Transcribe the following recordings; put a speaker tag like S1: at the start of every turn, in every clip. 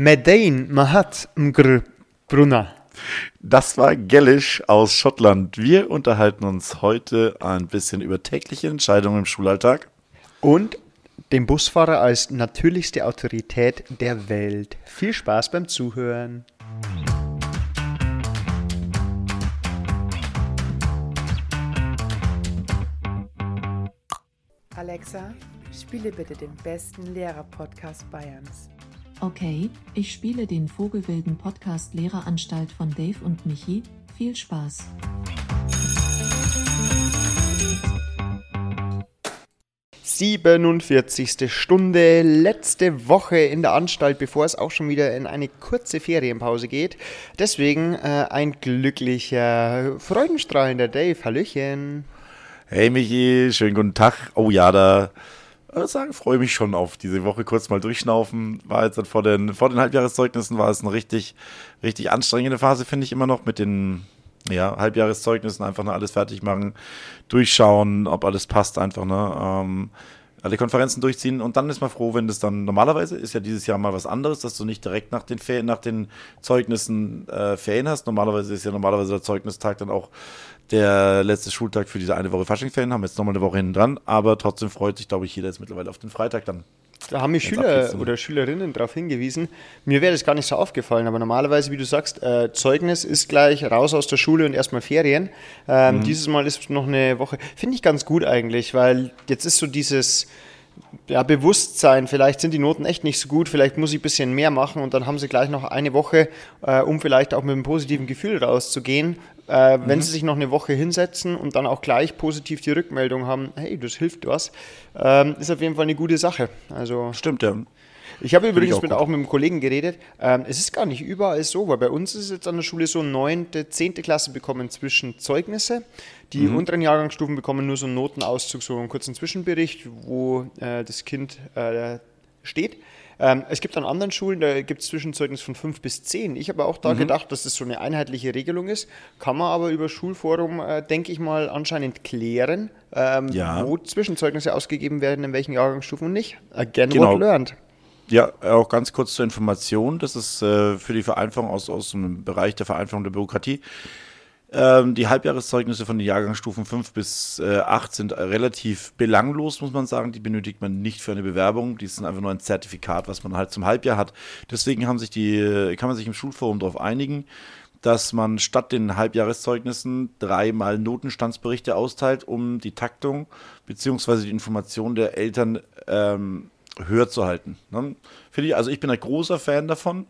S1: Medain Mahat Mgr Brunner.
S2: Das war Gellisch aus Schottland. Wir unterhalten uns heute ein bisschen über tägliche Entscheidungen im Schulalltag.
S1: Und den Busfahrer als natürlichste Autorität der Welt. Viel Spaß beim Zuhören.
S3: Alexa, spiele bitte den besten Lehrer-Podcast Bayerns.
S4: Okay, ich spiele den Vogelwilden Podcast Lehreranstalt von Dave und Michi. Viel Spaß.
S1: Siebenundvierzigste Stunde, letzte Woche in der Anstalt, bevor es auch schon wieder in eine kurze Ferienpause geht. Deswegen äh, ein glücklicher, freudenstrahlender Dave. Hallöchen.
S2: Hey Michi, schönen guten Tag. Oh ja, da sagen, freue mich schon auf diese Woche kurz mal durchschnaufen. War jetzt vor den, vor den Halbjahreszeugnissen war es eine richtig, richtig anstrengende Phase, finde ich immer noch mit den ja, Halbjahreszeugnissen einfach noch alles fertig machen, durchschauen, ob alles passt einfach, ne? Ähm, alle Konferenzen durchziehen und dann ist man froh, wenn das dann normalerweise ist ja dieses Jahr mal was anderes, dass du nicht direkt nach den Ferien, nach den Zeugnissen äh, Ferien hast. Normalerweise ist ja normalerweise der Zeugnistag dann auch der letzte Schultag für diese eine Woche Faschingsferien, haben jetzt nochmal eine Woche hinten dran, aber trotzdem freut sich, glaube ich, jeder jetzt mittlerweile auf den Freitag dann.
S1: Da haben mich Schüler oder Schülerinnen darauf hingewiesen. Mir wäre das gar nicht so aufgefallen, aber normalerweise, wie du sagst, äh, Zeugnis ist gleich raus aus der Schule und erstmal Ferien. Ähm, mhm. Dieses Mal ist noch eine Woche. Finde ich ganz gut eigentlich, weil jetzt ist so dieses ja, Bewusstsein, vielleicht sind die Noten echt nicht so gut, vielleicht muss ich ein bisschen mehr machen und dann haben sie gleich noch eine Woche, äh, um vielleicht auch mit einem positiven Gefühl rauszugehen. Äh, wenn mhm. sie sich noch eine Woche hinsetzen und dann auch gleich positiv die Rückmeldung haben, hey, das hilft was, ähm, ist auf jeden Fall eine gute Sache. Also,
S2: Stimmt, ja.
S1: Ich habe übrigens auch mit, auch mit einem Kollegen geredet. Ähm, es ist gar nicht überall so, weil bei uns ist es jetzt an der Schule so, neunte, zehnte Klasse bekommen zwischen Zeugnisse. Die mhm. unteren Jahrgangsstufen bekommen nur so einen Notenauszug, so einen kurzen Zwischenbericht, wo äh, das Kind äh, steht. Ähm, es gibt an anderen Schulen, da gibt es Zwischenzeugnis von 5 bis 10. Ich habe auch da mhm. gedacht, dass das so eine einheitliche Regelung ist. Kann man aber über Schulforum, äh, denke ich mal, anscheinend klären, ähm, ja. wo Zwischenzeugnisse ausgegeben werden, in welchen Jahrgangsstufen und nicht. Again, genau. what learned.
S2: Ja, auch ganz kurz zur Information. Das ist äh, für die Vereinfachung aus, aus dem Bereich der Vereinfachung der Bürokratie. Ähm, die Halbjahreszeugnisse von den Jahrgangsstufen 5 bis äh, 8 sind relativ belanglos, muss man sagen. Die benötigt man nicht für eine Bewerbung. Die sind einfach nur ein Zertifikat, was man halt zum Halbjahr hat. Deswegen haben sich die, kann man sich im Schulforum darauf einigen, dass man statt den Halbjahreszeugnissen dreimal Notenstandsberichte austeilt, um die Taktung bzw. die Information der Eltern ähm, höher zu halten. Ne? Ich, also ich bin ein großer Fan davon,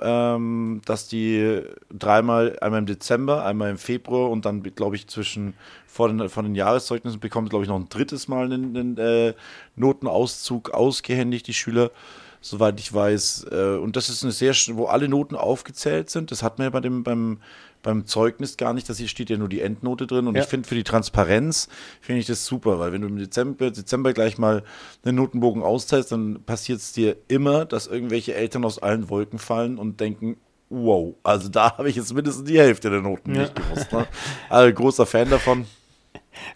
S2: ähm, dass die dreimal, einmal im Dezember, einmal im Februar und dann, glaube ich, zwischen vor den, von den Jahreszeugnissen bekommt, glaube ich, noch ein drittes Mal einen, einen äh, Notenauszug ausgehändigt, die Schüler, soweit ich weiß. Äh, und das ist eine sehr, wo alle Noten aufgezählt sind. Das hat man ja bei dem, beim beim Zeugnis gar nicht, dass hier steht ja nur die Endnote drin. Und ja. ich finde für die Transparenz finde ich das super, weil wenn du im Dezember, Dezember gleich mal einen Notenbogen austeilst, dann passiert es dir immer, dass irgendwelche Eltern aus allen Wolken fallen und denken, wow, also da habe ich jetzt mindestens die Hälfte der Noten ja. nicht gewusst. Ne? Also großer Fan davon.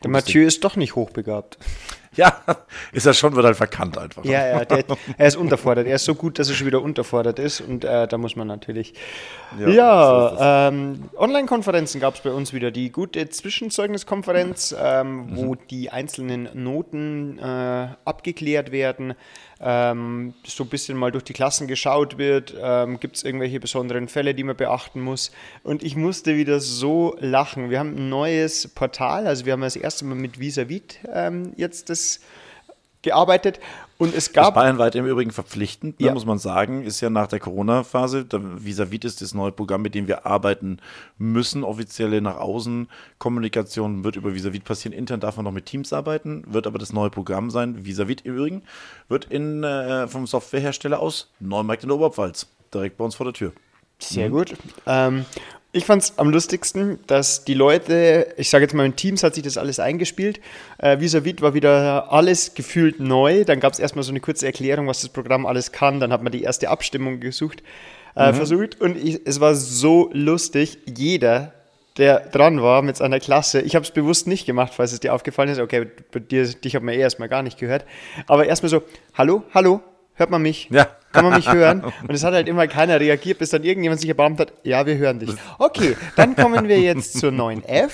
S1: Der Mathieu ist doch nicht hochbegabt.
S2: Ja, ist er schon, wird halt verkannt einfach.
S1: Ja, ja, der, er ist unterfordert. Er ist so gut, dass er schon wieder unterfordert ist und äh, da muss man natürlich. Ja, ja ähm, Online-Konferenzen gab es bei uns wieder. Die gute Zwischenzeugniskonferenz, ähm, mhm. wo die einzelnen Noten äh, abgeklärt werden ähm, so ein bisschen mal durch die Klassen geschaut wird, ähm, gibt es irgendwelche besonderen Fälle, die man beachten muss. Und ich musste wieder so lachen. Wir haben ein neues Portal, also wir haben das erste Mal mit Visavit ähm, jetzt das gearbeitet und es gab.
S2: Das bayernweit im Übrigen verpflichtend, ne, ja. muss man sagen, ist ja nach der Corona-Phase. Visavit ist das neue Programm, mit dem wir arbeiten müssen. Offizielle nach außen Kommunikation wird über Visavit passieren. Intern darf man noch mit Teams arbeiten, wird aber das neue Programm sein. Visavit im Übrigen wird in, äh, vom Softwarehersteller aus Neumarkt in der Oberpfalz. Direkt bei uns vor der Tür.
S1: Sehr mhm. gut. Ähm, ich fand es am lustigsten, dass die Leute, ich sage jetzt mal in Teams hat sich das alles eingespielt. Äh, Visavit war wieder alles gefühlt neu. Dann gab es erstmal so eine kurze Erklärung, was das Programm alles kann. Dann hat man die erste Abstimmung gesucht, äh, mhm. versucht. Und ich, es war so lustig. Jeder, der dran war mit seiner Klasse, ich habe es bewusst nicht gemacht, falls es dir aufgefallen ist. Okay, bei dir, dich hat man eh erstmal gar nicht gehört. Aber erstmal so, hallo, hallo, hört man mich?
S2: Ja.
S1: Kann man mich hören? Und es hat halt immer keiner reagiert, bis dann irgendjemand sich erbarmt hat, ja, wir hören dich. Okay, dann kommen wir jetzt zur 9F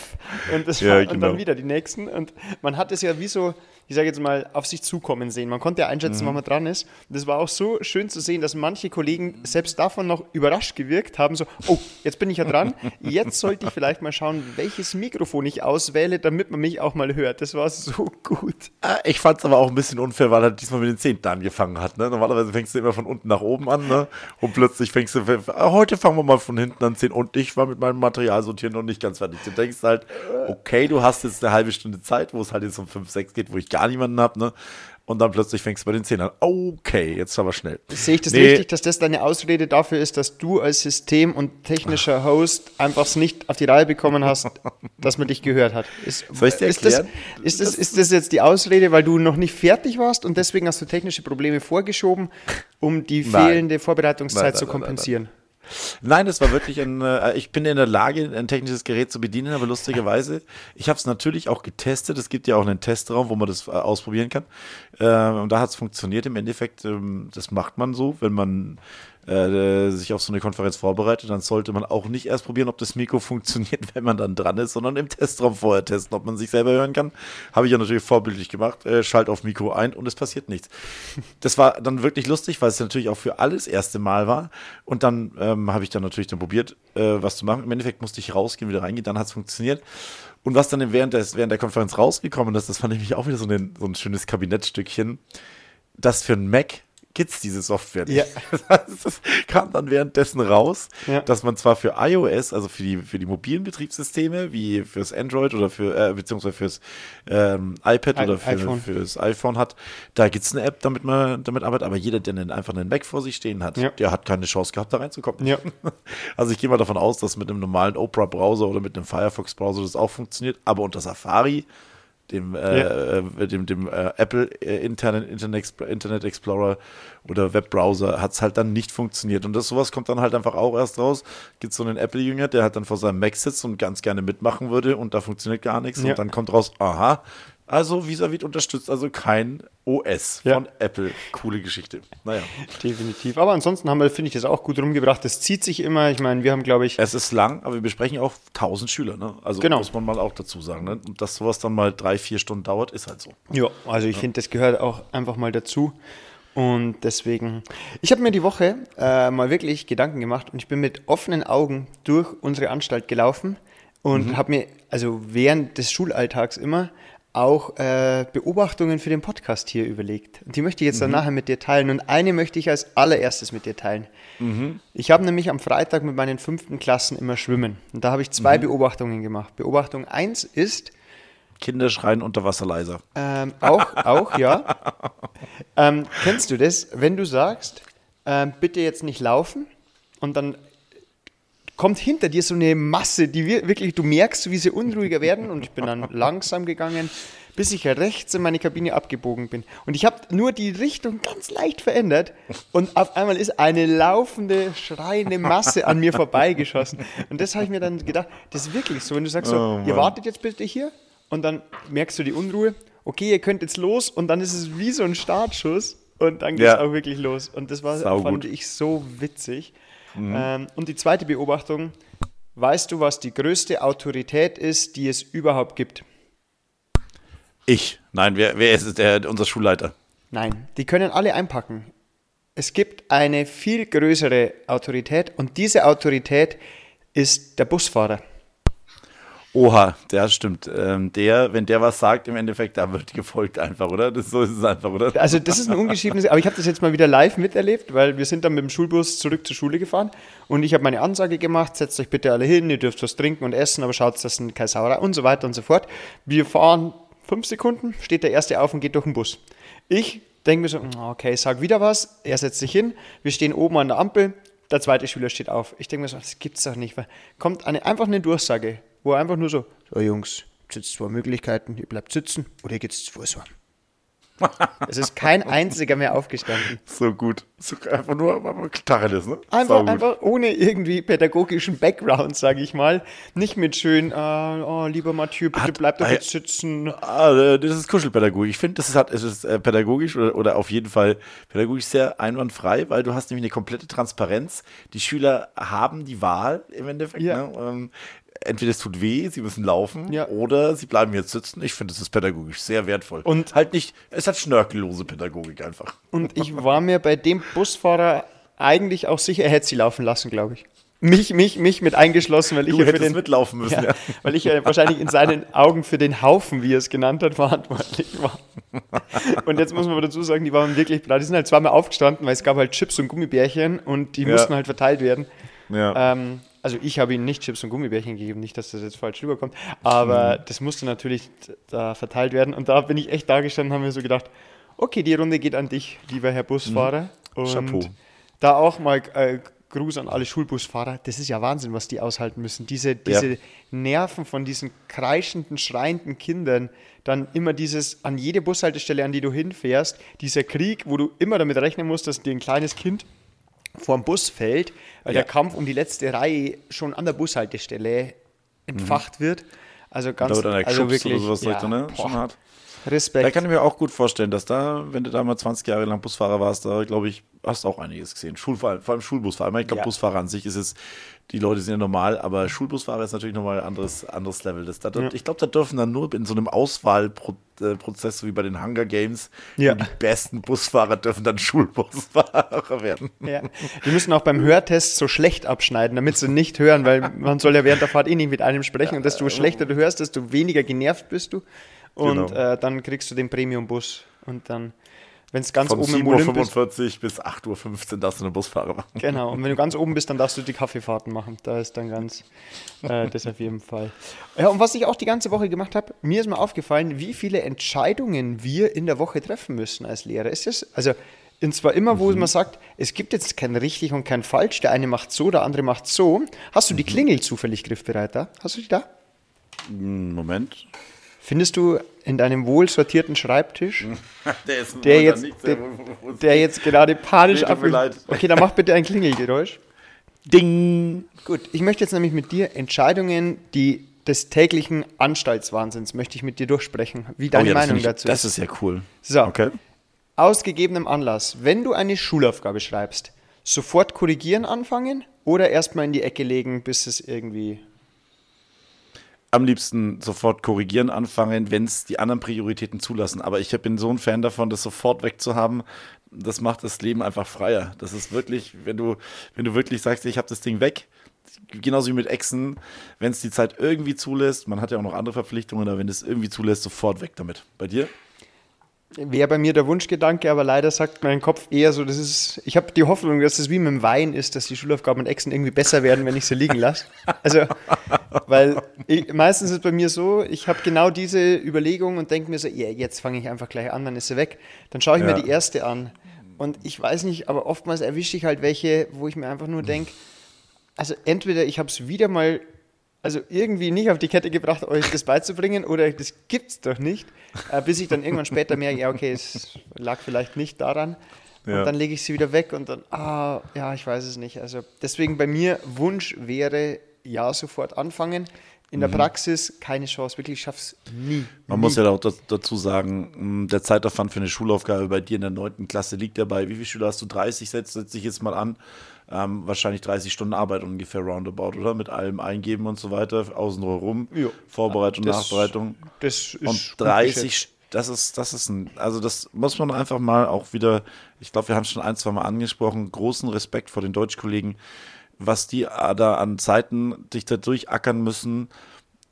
S1: und, das
S2: Ja,
S1: war, und
S2: genau.
S1: dann wieder die nächsten. Und man hat es ja wie so, ich sage jetzt mal, auf sich zukommen sehen. Man konnte ja einschätzen, wann man dran ist. Und das war auch so schön zu sehen, dass manche Kollegen selbst davon noch überrascht gewirkt haben, so, oh, jetzt bin ich ja dran, jetzt sollte ich vielleicht mal schauen, welches Mikrofon ich auswähle, damit man mich auch mal hört. Das war so gut.
S2: Ah, Ich fand es aber auch ein bisschen unfair, weil er diesmal mit den Zehnten angefangen hat. Ne? Normalerweise fängst du immer von unten nach oben an ne? und plötzlich fängst du, ah, heute fangen wir mal von hinten an zehn und ich war mit meinem Material sortieren noch nicht ganz fertig. Du denkst halt, okay, du hast jetzt eine halbe Stunde Zeit, wo es halt jetzt um 5, 6 geht, wo ich gar niemanden habe. Ne? Und dann plötzlich fängst du bei den Zehn an. Okay, jetzt aber schnell.
S1: Sehe ich das
S2: Nee.
S1: richtig, dass das deine Ausrede dafür ist, dass du als System- und technischer Host einfach es nicht auf die Reihe bekommen hast, dass man dich gehört hat? Ist,
S2: Soll ich's dir
S1: ist, das, ist, das, ist das jetzt die Ausrede, weil du noch nicht fertig warst und deswegen hast du technische Probleme vorgeschoben, um die fehlende Vorbereitungszeit
S2: Nein,
S1: zu
S2: nein, nein, nein,
S1: kompensieren?
S2: Nein, es war wirklich ein, äh, ich bin in der Lage, ein technisches Gerät zu bedienen, aber lustigerweise, ich habe es natürlich auch getestet. Es gibt ja auch einen Testraum, wo man das äh, ausprobieren kann. Ähm, und da hat es funktioniert. Im Endeffekt, ähm, das macht man so, wenn man äh, sich auf so eine Konferenz vorbereitet, dann sollte man auch nicht erst probieren, ob das Mikro funktioniert, wenn man dann dran ist, sondern im Testraum vorher testen, ob man sich selber hören kann. Habe ich ja natürlich vorbildlich gemacht. Äh, schalt auf Mikro ein und es passiert nichts. Das war dann wirklich lustig, weil es natürlich auch für alles erste Mal war. Und dann ähm, habe ich dann natürlich dann probiert, äh, was zu machen. Im Endeffekt musste ich rausgehen, wieder reingehen, dann hat es funktioniert. Und was dann während, des, während der Konferenz rausgekommen ist, das fand ich mich auch wieder so ein, so ein schönes Kabinettstückchen, dass für einen Mac gibt es diese Software nicht.
S1: Ja.
S2: Das kam dann währenddessen raus,
S1: Ja.
S2: dass man zwar für iOS, also für die, für die mobilen Betriebssysteme, wie fürs Android oder für, äh, beziehungsweise fürs ähm, iPad
S1: I-
S2: oder für,
S1: iPhone.
S2: fürs iPhone hat, da gibt es eine App, damit man damit arbeitet, aber jeder, der einen, einfach einen Mac vor sich stehen hat,
S1: Ja.
S2: der hat keine Chance gehabt, da reinzukommen.
S1: Ja.
S2: Also ich gehe mal davon aus, dass mit einem normalen Opera-Browser oder mit einem Firefox-Browser das auch funktioniert, aber unter Safari, dem, äh, äh, dem, dem äh, Apple äh, internen Internet, Internet Explorer oder Webbrowser hat es halt dann nicht funktioniert. Und das sowas kommt dann halt einfach auch erst raus. Gibt so einen Apple-Jünger, der halt dann vor seinem Mac sitzt und ganz gerne mitmachen würde und da funktioniert gar nichts.
S1: Ja.
S2: Und dann kommt raus, aha, also Visavit unterstützt also kein OS
S1: Ja.
S2: von Apple. Coole Geschichte. Naja.
S1: Definitiv. Aber ansonsten haben wir, finde ich, das auch gut rumgebracht. Das zieht sich immer. Ich meine, wir haben, glaube ich,
S2: Es ist lang, aber wir besprechen auch 1000 Schüler, ne? Also
S1: Genau.
S2: muss man mal auch dazu sagen, ne? Und dass sowas dann mal drei, vier Stunden dauert, ist halt so.
S1: Ja, also ich finde, das gehört auch einfach mal dazu. Und deswegen, ich habe mir die Woche äh, mal wirklich Gedanken gemacht und ich bin mit offenen Augen durch unsere Anstalt gelaufen und habe mir, also während des Schulalltags immer, auch äh, Beobachtungen für den Podcast hier überlegt. Und die möchte ich jetzt dann nachher mit dir teilen. Und eine möchte ich als allererstes mit dir teilen. Ich habe nämlich am Freitag mit meinen fünften Klassen immer schwimmen. Und da habe ich zwei Beobachtungen gemacht. Beobachtung 1 ist,
S2: Kinder schreien unter Wasser leiser.
S1: ähm, auch, auch, ja. Ähm, kennst du das, wenn du sagst, ähm, bitte jetzt nicht laufen und dann kommt hinter dir so eine Masse, die wir- wirklich, du merkst, wie sie unruhiger werden und ich bin dann langsam gegangen, bis ich rechts in meine Kabine abgebogen bin. Und ich habe nur die Richtung ganz leicht verändert und auf einmal ist eine laufende, schreiende Masse an mir vorbeigeschossen. Und das habe ich mir dann gedacht, das ist wirklich so, wenn du sagst so,
S2: Oh,
S1: ihr wartet jetzt bitte hier und dann merkst du die Unruhe, okay, ihr könnt jetzt los und dann ist es wie so ein Startschuss und dann geht es
S2: Ja.
S1: auch wirklich los. Und das war,
S2: Sau
S1: fand
S2: gut.
S1: Ich so witzig. Ähm, und die zweite Beobachtung, weißt du, was die größte Autorität ist, die es überhaupt gibt?
S2: Ich. Nein, wer, wer ist es? Der, unser Schulleiter.
S1: Nein, die können alle einpacken. Es gibt eine viel größere Autorität und diese Autorität ist der Busfahrer.
S2: Oha, der stimmt. Ähm, der, wenn der was sagt, im Endeffekt, da wird gefolgt einfach, oder? Das, so ist es einfach, oder?
S1: Also das ist ein ungeschriebenes, aber ich habe das jetzt mal wieder live miterlebt, weil wir sind dann mit dem Schulbus zurück zur Schule gefahren und ich habe meine Ansage gemacht, setzt euch bitte alle hin, ihr dürft was trinken und essen, aber schaut, dass es keine Sauerei und so weiter und so fort. Wir fahren fünf Sekunden, steht der Erste auf und geht durch den Bus. Ich denke mir so, okay, sag wieder was, er setzt sich hin, wir stehen oben an der Ampel, der zweite Schüler steht auf. Ich denke mir so, das gibt's doch nicht. Kommt eine, einfach eine Durchsage, wo er einfach nur so, so Jungs, es gibt zwei Möglichkeiten, ihr bleibt sitzen oder ihr geht's ins Fußball. Es ist kein einziger mehr aufgestanden.
S2: So gut. So einfach nur Tacheles, ne?
S1: Einfach, einfach ohne irgendwie pädagogischen Background, sage ich mal. Nicht mit schön, äh, oh, lieber Mathieu, bitte Hat, bleib doch jetzt sitzen.
S2: Ah, äh, das ist Kuschelpädagogik. Ich finde, das ist, hat, es ist äh, pädagogisch oder, oder auf jeden Fall pädagogisch sehr einwandfrei, weil du hast nämlich eine komplette Transparenz. Die Schüler haben die Wahl im Endeffekt. Ja. Ne? Ähm, entweder es tut weh, sie müssen laufen, ja. oder sie bleiben jetzt sitzen. Ich finde, es ist pädagogisch sehr wertvoll. Und halt nicht, es hat schnörkellose Pädagogik einfach.
S1: Und ich war mir bei dem Busfahrer eigentlich auch sicher, er hätte sie laufen lassen, glaube ich. Mich, mich, mich mit eingeschlossen, weil ich
S2: du ja für den mitlaufen müssen, ja, ja.
S1: weil ich ja wahrscheinlich in seinen Augen für den Haufen, wie er es genannt hat, verantwortlich war. Und jetzt muss man dazu sagen, die waren wirklich blau. Die sind halt zweimal aufgestanden, weil es gab halt Chips und Gummibärchen und die mussten halt verteilt werden. Ja. Ähm, also ich habe ihnen nicht Chips und Gummibärchen gegeben, nicht, dass das jetzt falsch rüberkommt, aber mhm. das musste natürlich da verteilt werden und da bin ich echt da gestanden und habe mir so gedacht, okay, die Runde geht an dich, lieber Herr Busfahrer. Mhm. Und Chapeau. da auch mal äh, Gruß an alle Schulbusfahrer. Das ist ja Wahnsinn, was die aushalten müssen. Diese, diese ja. Nerven von diesen kreischenden, schreienden Kindern. Dann immer dieses an jede Bushaltestelle, an die du hinfährst, dieser Krieg, wo du immer damit rechnen musst, dass dir ein kleines Kind vorm Bus fällt, weil ja. der Kampf um die letzte Reihe schon an der Bushaltestelle entfacht mhm. wird. Also ganz,
S2: da wird
S1: also
S2: wirklich, oder sowas ja, ne?
S1: schon hart. Respekt.
S2: Da kann ich mir auch gut vorstellen, dass da, wenn du da mal 20 Jahre lang Busfahrer warst, da glaube ich, hast du auch einiges gesehen. Schulfahrer, vor allem Schulbusfahrer. Ich glaube, ja. Busfahrer an sich ist es, die Leute sind ja normal, aber Schulbusfahrer ist natürlich nochmal ein anderes, anderes Level. Das, da, ja. Ich glaube, da dürfen dann nur in so einem Auswahlprozess, so wie bei den Hunger Games, ja. die besten Busfahrer dürfen dann Schulbusfahrer werden.
S1: Die müssen auch beim Hörtest so schlecht abschneiden, damit sie nicht hören, weil man soll ja während der Fahrt eh nicht mit einem sprechen und desto schlechter du hörst, desto weniger genervt bist du. Und genau. äh, dann kriegst du den Premium-Bus und dann wenn es ganz Von oben im
S2: Olymp Uhr 45 bis 8.15 Uhr darfst du eine Busfahrer machen.
S1: Genau, und wenn du ganz oben bist, dann darfst du die Kaffeefahrten machen. Da ist dann ganz, äh, das auf jeden Fall. Ja, und was ich auch die ganze Woche gemacht habe, mir ist mal aufgefallen, wie viele Entscheidungen wir in der Woche treffen müssen als Lehrer. Ist das, also, und zwar immer, wo mhm. man sagt, es gibt jetzt kein richtig und kein falsch, der eine macht so, der andere macht so. Hast du die mhm. Klingel zufällig griffbereit da? Hast du die da?
S2: Moment.
S1: Findest du in deinem wohl sortierten Schreibtisch, der, der jetzt, der, der, jetzt gerade panisch ab. Okay, dann mach bitte ein Klingelgeräusch. Ding! Gut, ich möchte jetzt nämlich mit dir Entscheidungen, die des täglichen Anstaltswahnsinns, möchte ich mit dir durchsprechen. Wie deine oh ja, Meinung
S2: ich,
S1: dazu
S2: ist. Das ist ja cool.
S1: So, okay. aus gegebenem Anlass, wenn du eine Schulaufgabe schreibst, sofort korrigieren anfangen oder erstmal in die Ecke legen, bis es irgendwie
S2: am liebsten sofort korrigieren anfangen, wenn es die anderen Prioritäten zulassen. Aber ich bin so ein Fan davon, das sofort wegzuhaben. Das macht das Leben einfach freier. Das ist wirklich, wenn du, wenn du wirklich sagst, ich habe das Ding weg, genauso wie mit Exen, wenn es die Zeit irgendwie zulässt, man hat ja auch noch andere Verpflichtungen, aber wenn es irgendwie zulässt, sofort weg damit. Bei dir?
S1: Wäre bei mir der Wunschgedanke, aber leider sagt mein Kopf eher so, das ist, ich habe die Hoffnung, dass es wie mit dem Wein ist, dass die Schulaufgaben und Exen irgendwie besser werden, wenn ich sie liegen lasse. Also, weil ich, meistens ist es bei mir so, ich habe genau diese Überlegung und denke mir so, yeah, jetzt fange ich einfach gleich an, dann ist sie weg. Dann schaue ich ja. mir die erste an und ich weiß nicht, aber oftmals erwische ich halt welche, wo ich mir einfach nur denke, also entweder ich habe es wieder mal also irgendwie nicht auf die Kette gebracht, euch das beizubringen oder das gibt's doch nicht, äh, bis ich dann irgendwann später merke, ja, okay, es lag vielleicht nicht daran. Ja. Und dann lege ich sie wieder weg und dann, ah, ja, ich weiß es nicht. Also deswegen bei mir Wunsch wäre, ja, sofort anfangen. In der mhm. Praxis keine Chance, wirklich, ich schaff's nie.
S2: Man
S1: nie.
S2: muss ja auch dazu sagen, der Zeitaufwand für eine Schulaufgabe bei dir in der 9. Klasse liegt dabei. Wie viele Schüler hast du? 30, setze setz ich jetzt mal an ähm, wahrscheinlich 30 Stunden Arbeit ungefähr roundabout, oder? Mit allem Eingeben und so weiter, außen rum, jo. Vorbereitung, das, Nachbereitung.
S1: Das ist
S2: und 30, das ist, das ist ein, also das muss man einfach mal auch wieder, ich glaube, wir haben es schon ein, zwei Mal angesprochen, großen Respekt vor den Deutschkollegen, was die da an Zeiten dich da durchackern müssen,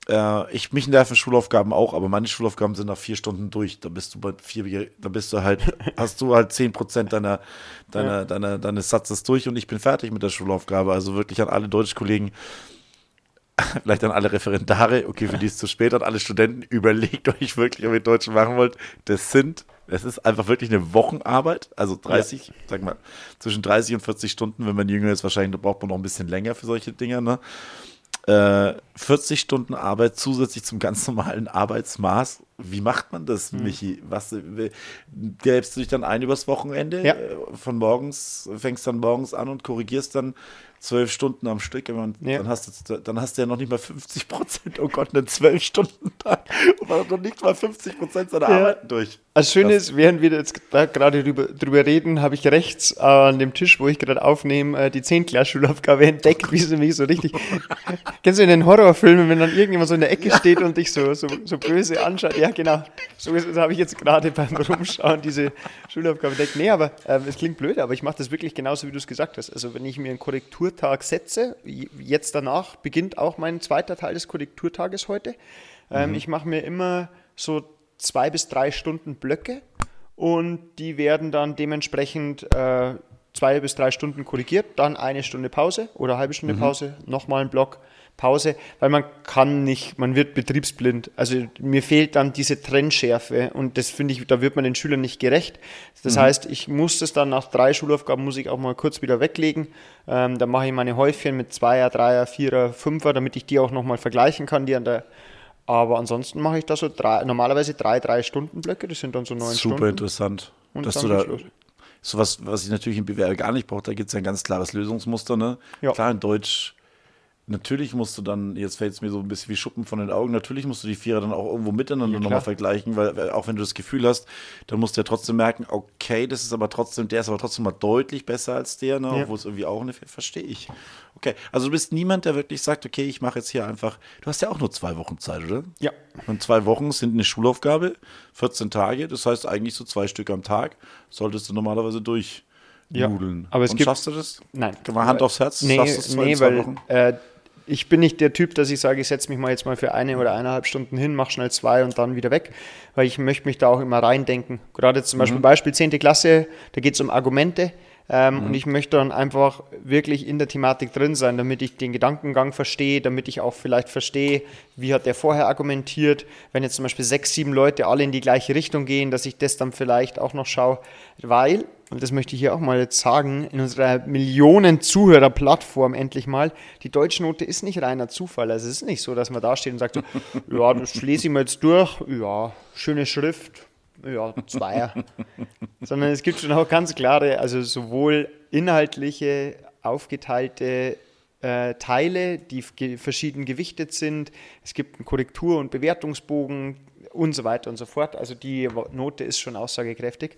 S2: äh, ich mich nerven Schulaufgaben auch, aber meine Schulaufgaben sind nach vier Stunden durch. Da bist du bei vier, da bist du halt, hast du halt zehn Prozent deiner, deiner, ja. deiner, deines Satzes durch und ich bin fertig mit der Schulaufgabe. Also wirklich an alle Deutschkollegen, vielleicht an alle Referendare, okay, für die ist zu spät, an alle Studenten, überlegt euch wirklich, ob ihr Deutsch machen wollt. Das sind, es ist einfach wirklich eine Wochenarbeit, also 30, ja. sag mal, zwischen 30 und 40 Stunden, wenn man jünger ist, wahrscheinlich braucht man noch ein bisschen länger für solche Dinge, ne? Äh, 40 Stunden Arbeit zusätzlich zum ganz normalen Arbeitsmaß Wie macht man das, hm. Michi? Was gräbst du dich dann ein übers Wochenende?
S1: Ja.
S2: Äh, von morgens, fängst dann morgens an und korrigierst dann zwölf Stunden am Stück. Und ja. dann, hast du, dann hast du ja noch nicht mal 50 Prozent, oh Gott, einen zwölf Stunden Tag und noch nicht mal 50 Prozent seiner ja. Arbeiten durch.
S1: Das Schöne ist, während wir jetzt gerade drüber, drüber reden, habe ich rechts an dem Tisch, wo ich gerade aufnehme, äh, die 10 Schulaufgabe entdeckt, wie sie mich so richtig. Kennst du in den Horrorfilmen, wenn dann irgendjemand so in der Ecke steht und dich so, so, so böse anschaut? Ja, genau. So, so habe ich jetzt gerade beim Rumschauen diese Schulaufgabe entdeckt. Nee, aber äh, es klingt blöd, aber ich mache das wirklich genauso, wie du es gesagt hast. Also, wenn ich mir einen Korrekturtag setze, jetzt danach beginnt auch mein zweiter Teil des Korrekturtages heute. Ähm, mhm. Ich mache mir immer so zwei bis drei Stunden Blöcke und die werden dann dementsprechend äh, zwei bis drei Stunden korrigiert, dann eine Stunde Pause oder eine halbe Stunde mhm. Pause, nochmal ein Block, Pause, weil man kann nicht, man wird betriebsblind. Also mir fehlt dann diese Trennschärfe und das finde ich, da wird man den Schülern nicht gerecht. Das mhm. heißt, ich muss das dann nach drei Schulaufgaben, muss ich auch mal kurz wieder weglegen. Ähm, dann mache ich meine Häufchen mit Zweier, Dreier, Vierer, Fünfer, damit ich die auch nochmal vergleichen kann, die an der aber ansonsten mache ich da so drei, normalerweise drei, drei Stunden Blöcke, das sind dann so neun
S2: Super
S1: Stunden.
S2: Super interessant. Und dass du da, so was, was ich natürlich im BWL gar nicht brauche, da gibt es ja ein ganz klares Lösungsmuster, ne? Ja. Klar, in Deutsch Natürlich musst du dann, jetzt fällt es mir so ein bisschen wie Schuppen von den Augen, natürlich musst du die Vierer dann auch irgendwo miteinander ja, nochmal vergleichen, weil auch wenn du das Gefühl hast, dann musst du ja trotzdem merken, okay, das ist aber trotzdem, der ist aber trotzdem mal deutlich besser als der, ne? Ja. obwohl es irgendwie auch eine, verstehe ich. Okay, also du bist niemand, der wirklich sagt, okay, ich mache jetzt hier einfach, du hast ja auch nur zwei Wochen Zeit, oder?
S1: Ja.
S2: Und zwei Wochen sind eine Schulaufgabe, 14 Tage, das heißt eigentlich so zwei Stück am Tag, solltest du normalerweise durch.
S1: Ja,
S2: nudeln.
S1: aber es
S2: Und
S1: gibt,
S2: schaffst du das?
S1: Nein.
S2: Hand aufs Herz?
S1: Nee, nee weil äh, ich bin nicht der Typ, dass ich sage, ich setze mich mal jetzt mal für eine oder eineinhalb Stunden hin, mache schnell zwei und dann wieder weg, weil ich möchte mich da auch immer reindenken. Gerade zum Beispiel mhm. Beispiel 10. Klasse, da geht es um Argumente. Ähm, mhm. Und ich möchte dann einfach wirklich in der Thematik drin sein, damit ich den Gedankengang verstehe, damit ich auch vielleicht verstehe, wie hat der vorher argumentiert. Wenn jetzt zum Beispiel sechs, sieben Leute alle in die gleiche Richtung gehen, dass ich das dann vielleicht auch noch schaue, weil und das möchte ich hier auch mal jetzt sagen, in unserer Millionen Zuhörer-Plattform endlich mal, die Deutschnote ist nicht reiner Zufall. Also es ist nicht so, dass man da steht und sagt, so, ja, das lese ich mal jetzt durch, ja, schöne Schrift, ja, Zweier. Sondern es gibt schon auch ganz klare, also sowohl inhaltliche, aufgeteilte äh, Teile, die ge verschieden gewichtet sind. Es gibt einen Korrektur- und Bewertungsbogen und so weiter und so fort. Also die Note ist schon aussagekräftig.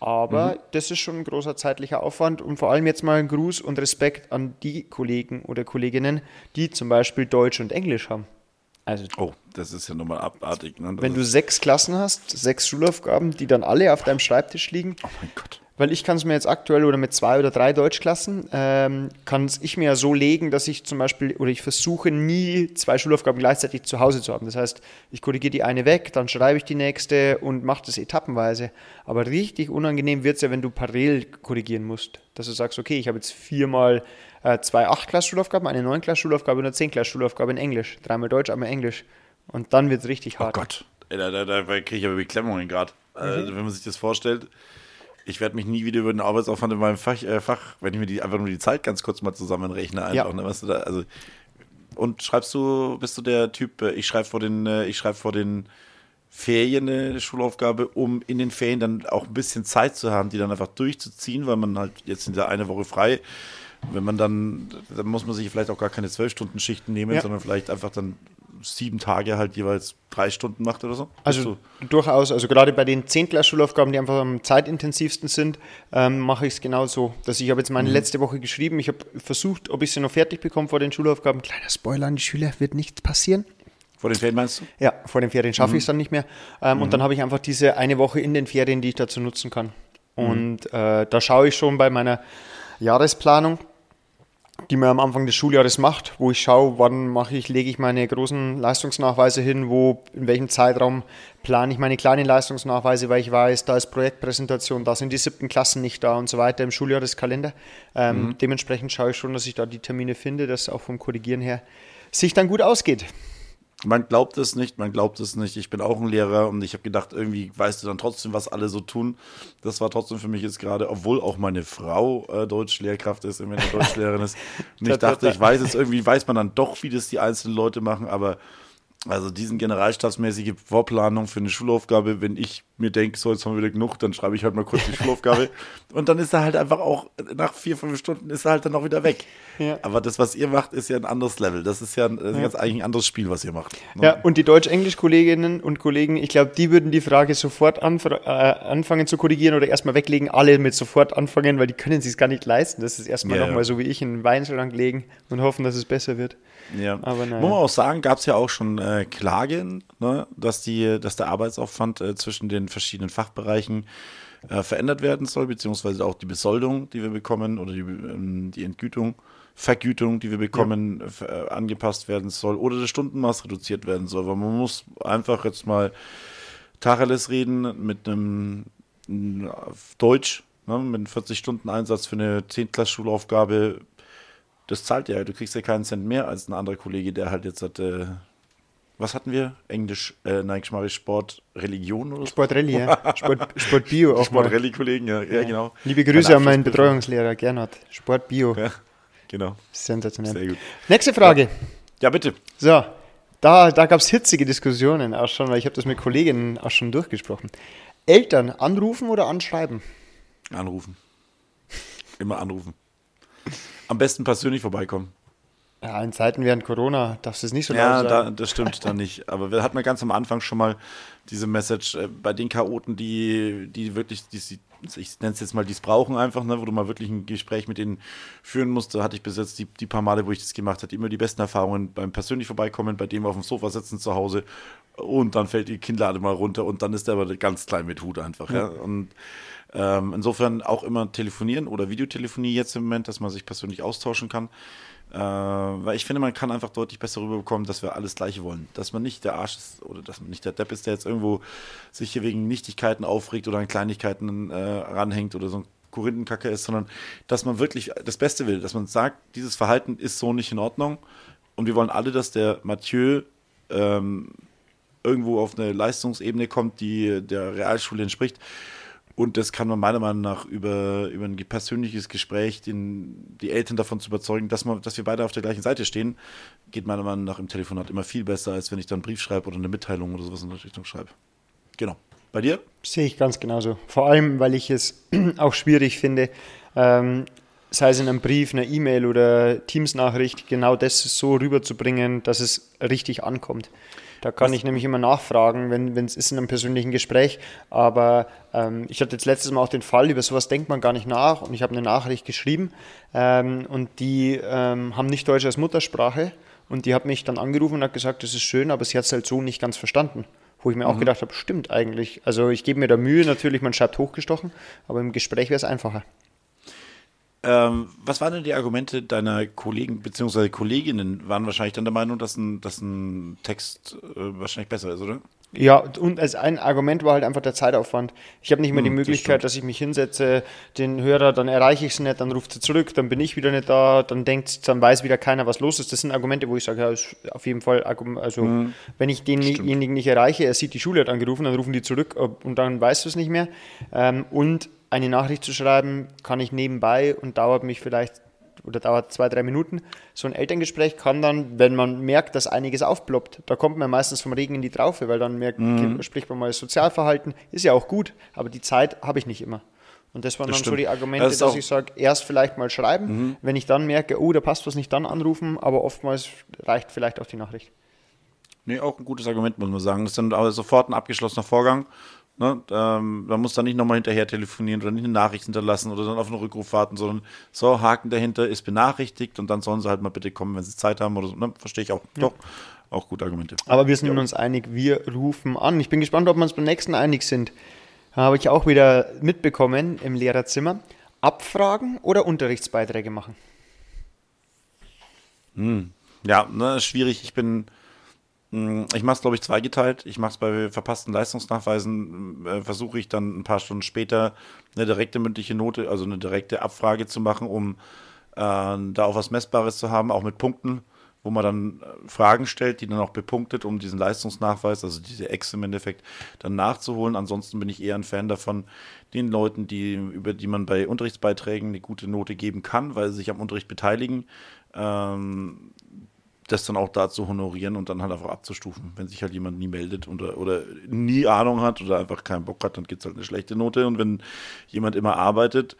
S1: Aber mhm. das ist schon ein großer zeitlicher Aufwand und vor allem jetzt mal ein Gruß und Respekt an die Kollegen oder Kolleginnen, die zum Beispiel Deutsch und Englisch haben.
S2: Also, oh, das ist ja nochmal abartig.
S1: Ne? Wenn du sechs Klassen hast, sechs Schulaufgaben, die dann alle auf deinem Schreibtisch liegen.
S2: Oh mein Gott
S1: weil ich kann es mir jetzt aktuell oder mit zwei oder drei Deutschklassen, ähm, kann es ich mir ja so legen, dass ich zum Beispiel, oder ich versuche nie zwei Schulaufgaben gleichzeitig zu Hause zu haben. Das heißt, ich korrigiere die eine weg, dann schreibe ich die nächste und mache das etappenweise. Aber richtig unangenehm wird es ja, wenn du parallel korrigieren musst. Dass du sagst, okay, ich habe jetzt viermal äh, zwei Acht-Klass-Schulaufgaben, eine Neun-Klass-Schulaufgabe und eine Zehn-Klass-Schulaufgabe in Englisch. Dreimal Deutsch, einmal Englisch. Und dann wird es richtig oh hart.
S2: Oh Gott, da, da, da kriege ich aber Beklemmungen gerade. Mhm. Also, wenn man sich das vorstellt, ich werde mich nie wieder über den Arbeitsaufwand in meinem Fach, äh, Fach, wenn ich mir die einfach nur die Zeit ganz kurz mal zusammenrechne, einfach, ja. ne, was du da, also und schreibst du, bist du der Typ, äh, ich schreibe vor den, äh, ich schreibe vor den Ferien eine Schulaufgabe, um in den Ferien dann auch ein bisschen Zeit zu haben, die dann einfach durchzuziehen, weil man halt jetzt in der eine Woche frei, wenn man dann, dann muss man sich vielleicht auch gar keine zwölf Stunden Schichten nehmen, ja. sondern vielleicht einfach dann sieben Tage halt jeweils drei Stunden macht oder so?
S1: Also durchaus, also gerade bei den Zehntler-Schulaufgaben, die einfach am zeitintensivsten sind, ähm, mache ich es genauso. Dass ich habe jetzt meine mhm. letzte Woche geschrieben, ich habe versucht, ob ich sie noch fertig bekomme vor den Schulaufgaben. Kleiner Spoiler an die Schüler, wird nichts passieren.
S2: Vor den Ferien meinst du?
S1: Ja, vor den Ferien schaffe mhm. ich es dann nicht mehr. Ähm, mhm. Und dann habe ich einfach diese eine Woche in den Ferien, die ich dazu nutzen kann. Mhm. Und äh, da schaue ich schon bei meiner Jahresplanung, die man am Anfang des Schuljahres macht, wo ich schaue, wann mache ich, lege ich meine großen Leistungsnachweise hin, wo, in welchem Zeitraum plane ich meine kleinen Leistungsnachweise, weil ich weiß, da ist Projektpräsentation, da sind die siebten Klassen nicht da und so weiter im Schuljahreskalender. Ähm, mhm. Dementsprechend schaue ich schon, dass ich da die Termine finde, dass auch vom Korrigieren her sich dann gut ausgeht.
S2: Man glaubt es nicht, man glaubt es nicht. Ich bin auch ein Lehrer und ich habe gedacht, irgendwie weißt du dann trotzdem, was alle so tun. Das war trotzdem für mich jetzt gerade, obwohl auch meine Frau äh, Deutschlehrkraft ist, immer eine Deutschlehrerin ist. Und ich dachte, ich weiß jetzt irgendwie, weiß man dann doch, wie das die einzelnen Leute machen, aber Also diesen generalstabsmäßige Vorplanung für eine Schulaufgabe, wenn ich mir denke, so jetzt haben wir wieder genug, dann schreibe ich halt mal kurz die Schulaufgabe. und dann ist er halt einfach auch, nach vier, fünf Stunden ist er halt dann auch wieder weg. Ja. Aber das, was ihr macht, ist ja ein anderes Level. Das ist ja, ein, das ist ja. ganz eigentlich ein anderes Spiel, was ihr macht.
S1: Ne? Ja, und die Deutsch-Englisch-Kolleginnen und Kollegen, ich glaube, die würden die Frage sofort äh, anfangen zu korrigieren oder erstmal weglegen, alle mit sofort anfangen, weil die können sich gar nicht leisten. Das ist erstmal ja, nochmal so wie ich in den Weinschrank legen und hoffen, dass es besser wird.
S2: Ja. Aber naja. Muss man auch sagen, gab es ja auch schon äh, Klagen, ne, dass, die, dass der Arbeitsaufwand äh, zwischen den verschiedenen Fachbereichen äh, verändert werden soll, beziehungsweise auch die Besoldung, die wir bekommen oder die, ähm, die Entgütung, Vergütung, die wir bekommen, ja. Äh, angepasst werden soll oder das Stundenmaß reduziert werden soll. Weil man muss einfach jetzt mal Tacheles reden mit einem Deutsch, ne, mit einem 40-Stunden-Einsatz für eine 10-Klass-Schulaufgabe das zahlt ja, du kriegst ja keinen Cent mehr als ein anderer Kollege, der halt jetzt hat, äh, was hatten wir? Englisch, äh, nein, ich mache Sport, Religion oder so?
S1: Sport Rallye, ja. Sport, Sport Bio
S2: auch Sport Rallye Kollegen, ja, ja, ja, genau.
S1: Liebe Grüße an meinen Betreuungslehrer Gernot. Sport Bio. Ja,
S2: genau.
S1: Sensationell. Sehr gut. Nächste Frage. Ja,
S2: ja bitte.
S1: So, da, da gab es hitzige Diskussionen auch schon, weil ich habe das mit Kolleginnen auch schon durchgesprochen. Eltern anrufen oder anschreiben?
S2: Anrufen. Immer anrufen. Am besten persönlich vorbeikommen.
S1: Ja, in Zeiten während Corona darfst du es nicht so
S2: ja, laut sagen. Ja, das stimmt dann nicht. Aber wir hatten ja ganz am Anfang schon mal diese Message äh, bei den Chaoten, die, die wirklich, die, ich nenne es jetzt mal, die es brauchen einfach, ne, wo du mal wirklich ein Gespräch mit denen führen musst. Da hatte ich bis jetzt die, die paar Male, wo ich das gemacht habe, immer die besten Erfahrungen beim persönlich vorbeikommen, bei dem auf dem Sofa sitzen zu Hause und dann fällt die Kinnlade mal runter und dann ist der aber ganz klein mit Hut einfach. Ja. ja. Und ähm, insofern auch immer telefonieren oder Videotelefonie jetzt im Moment, dass man sich persönlich austauschen kann. Äh, weil ich finde, man kann einfach deutlich besser rüberbekommen, dass wir alles Gleiche wollen. Dass man nicht der Arsch ist oder dass man nicht der Depp ist, der jetzt irgendwo sich hier wegen Nichtigkeiten aufregt oder an Kleinigkeiten äh, ranhängt oder so ein Korinthenkacke ist, sondern dass man wirklich das Beste will, dass man sagt, dieses Verhalten ist so nicht in Ordnung und wir wollen alle, dass der Mathieu ähm, irgendwo auf eine Leistungsebene kommt, die der Realschule entspricht. Und das kann man meiner Meinung nach über, über ein persönliches Gespräch, den, die Eltern davon zu überzeugen, dass, man, dass wir beide auf der gleichen Seite stehen, geht meiner Meinung nach im Telefonat immer viel besser, als wenn ich dann einen Brief schreibe oder eine Mitteilung oder sowas in der Richtung schreibe. Genau. Bei dir?
S1: Sehe ich ganz genauso. Vor allem, weil ich es auch schwierig finde, ähm, sei es in einem Brief, einer E-Mail oder Teams-Nachricht, genau das so rüberzubringen, dass es richtig ankommt. Da kann Was? ich nämlich immer nachfragen, wenn es ist in einem persönlichen Gespräch. Aber ähm, ich hatte jetzt letztes Mal auch den Fall, über sowas denkt man gar nicht nach. Und ich habe eine Nachricht geschrieben ähm, und die ähm, haben nicht Deutsch als Muttersprache. Und die hat mich dann angerufen und hat gesagt, das ist schön, aber sie hat es halt so nicht ganz verstanden. Wo ich mir mhm. auch gedacht habe, stimmt eigentlich. Also ich gebe mir da Mühe, natürlich, man schreibt hochgestochen, aber im Gespräch wäre es einfacher.
S2: Ähm, was waren denn die Argumente deiner Kollegen bzw. Kolleginnen? Waren wahrscheinlich dann der Meinung, dass ein, dass ein Text äh, wahrscheinlich besser ist, oder?
S1: Ja, und als ein Argument war halt einfach der Zeitaufwand. Ich habe nicht mehr hm, die Möglichkeit, das dass ich mich hinsetze, den Hörer, dann erreiche ich es nicht, dann ruft sie zurück, dann bin ich wieder nicht da, dann denkt, dann weiß wieder keiner, was los ist. Das sind Argumente, wo ich sage, ja, ist auf jeden Fall, also hm, wenn ich denjenigen nicht erreiche, er sieht, die Schule hat angerufen, dann rufen die zurück und dann weißt du es nicht mehr. Ähm, und eine Nachricht zu schreiben, kann ich nebenbei und dauert mich vielleicht oder dauert zwei, drei Minuten. So ein Elterngespräch kann dann, wenn man merkt, dass einiges aufploppt, da kommt man meistens vom Regen in die Traufe, weil dann merkt, mhm. spricht man mal das Sozialverhalten, ist ja auch gut, aber die Zeit habe ich nicht immer. Und das waren das dann stimmt. so die Argumente, das dass ich sage, erst vielleicht mal schreiben, mhm. wenn ich dann merke, oh, da passt was nicht, dann anrufen, aber oftmals reicht vielleicht auch die Nachricht.
S2: Nee, auch ein gutes Argument, muss man sagen. Das ist dann aber sofort ein abgeschlossener Vorgang Ne? Ähm, man muss dann nicht nochmal hinterher telefonieren oder nicht eine Nachricht hinterlassen oder dann auf einen Rückruf warten, sondern so, Haken dahinter ist benachrichtigt und dann sollen sie halt mal bitte kommen, wenn sie Zeit haben oder so. Ne? Verstehe ich auch. Ja. Doch, auch gute Argumente.
S1: Aber wir sind ja. uns einig, wir rufen an. Ich bin gespannt, ob wir uns beim nächsten einig sind. Habe ich auch wieder mitbekommen im Lehrerzimmer. Abfragen oder Unterrichtsbeiträge machen?
S2: Hm. Ja, ne, schwierig. Ich bin ich mache es, glaube ich, zweigeteilt. Ich mache es bei verpassten Leistungsnachweisen, äh, versuche ich dann ein paar Stunden später eine direkte mündliche Note, also eine direkte Abfrage zu machen, um äh, da auch was Messbares zu haben, auch mit Punkten, wo man dann äh, Fragen stellt, die dann auch bepunktet, um diesen Leistungsnachweis, also diese Ex im Endeffekt, dann nachzuholen. Ansonsten bin ich eher ein Fan davon, den Leuten, die, über die man bei Unterrichtsbeiträgen eine gute Note geben kann, weil sie sich am Unterricht beteiligen, ähm, das dann auch da zu honorieren und dann halt einfach abzustufen. Wenn sich halt jemand nie meldet oder, oder nie Ahnung hat oder einfach keinen Bock hat, dann gibt es halt eine schlechte Note. Und wenn jemand immer arbeitet,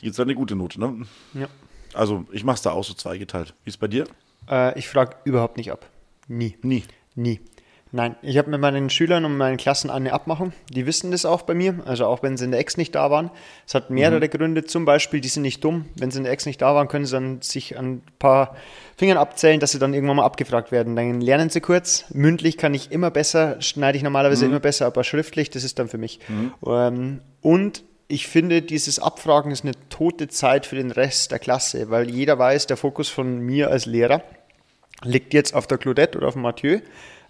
S2: gibt es halt eine gute Note. Ne? Ja. Also ich mache es da auch so zweigeteilt. Wie ist bei dir?
S1: Äh, ich frage überhaupt nicht ab. Nie. Nie. Nie. Nein, ich habe mit meinen Schülern und meinen Klassen eine Abmachung. Die wissen das auch bei mir, also auch wenn sie in der Ex nicht da waren. Es hat mehrere mhm. Gründe. Zum Beispiel, die sind nicht dumm. Wenn sie in der Ex nicht da waren, können sie dann sich an ein paar Fingern abzählen, dass sie dann irgendwann mal abgefragt werden. Dann lernen sie kurz. Mündlich kann ich immer besser, schneide ich normalerweise mhm. immer besser, aber schriftlich, das ist dann für mich. Mhm. Ähm, und ich finde, dieses Abfragen ist eine tote Zeit für den Rest der Klasse, weil jeder weiß, der Fokus von mir als Lehrer liegt jetzt auf der Claudette oder auf Mathieu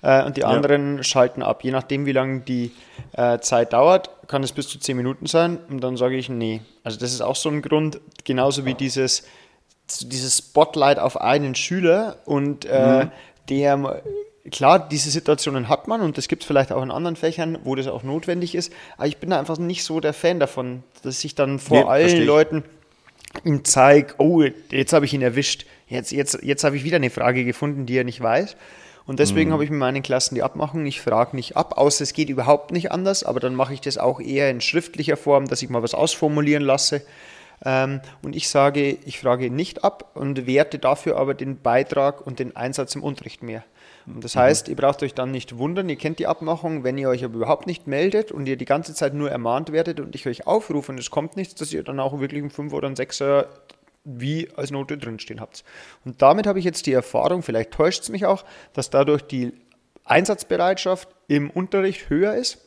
S1: äh, und die anderen ja. schalten ab. Je nachdem, wie lange die äh, Zeit dauert, kann es bis zu zehn Minuten sein und dann sage ich nee. Also das ist auch so ein Grund, genauso wie dieses, dieses Spotlight auf einen Schüler und äh, mhm. der klar, diese Situationen hat man und das gibt es vielleicht auch in anderen Fächern, wo das auch notwendig ist, aber ich bin da einfach nicht so der Fan davon, dass ich dann vor nee, allen Leuten ihm zeige, oh, jetzt habe ich ihn erwischt, jetzt, jetzt, jetzt habe ich wieder eine Frage gefunden, die er nicht weiß. Und deswegen mhm. habe ich mit meinen Klassen die Abmachung, ich frage nicht ab, außer es geht überhaupt nicht anders, aber dann mache ich das auch eher in schriftlicher Form, dass ich mal was ausformulieren lasse. Ähm, und ich sage, ich frage nicht ab und werte dafür aber den Beitrag und den Einsatz im Unterricht mehr. Und das mhm. heißt, ihr braucht euch dann nicht wundern, ihr kennt die Abmachung, wenn ihr euch aber überhaupt nicht meldet und ihr die ganze Zeit nur ermahnt werdet und ich euch aufrufe und es kommt nichts, dass ihr dann auch wirklich einen 5 oder einen 6er wie als Note drinstehen habt. Und damit habe ich jetzt die Erfahrung, vielleicht täuscht es mich auch, dass dadurch die Einsatzbereitschaft im Unterricht höher ist.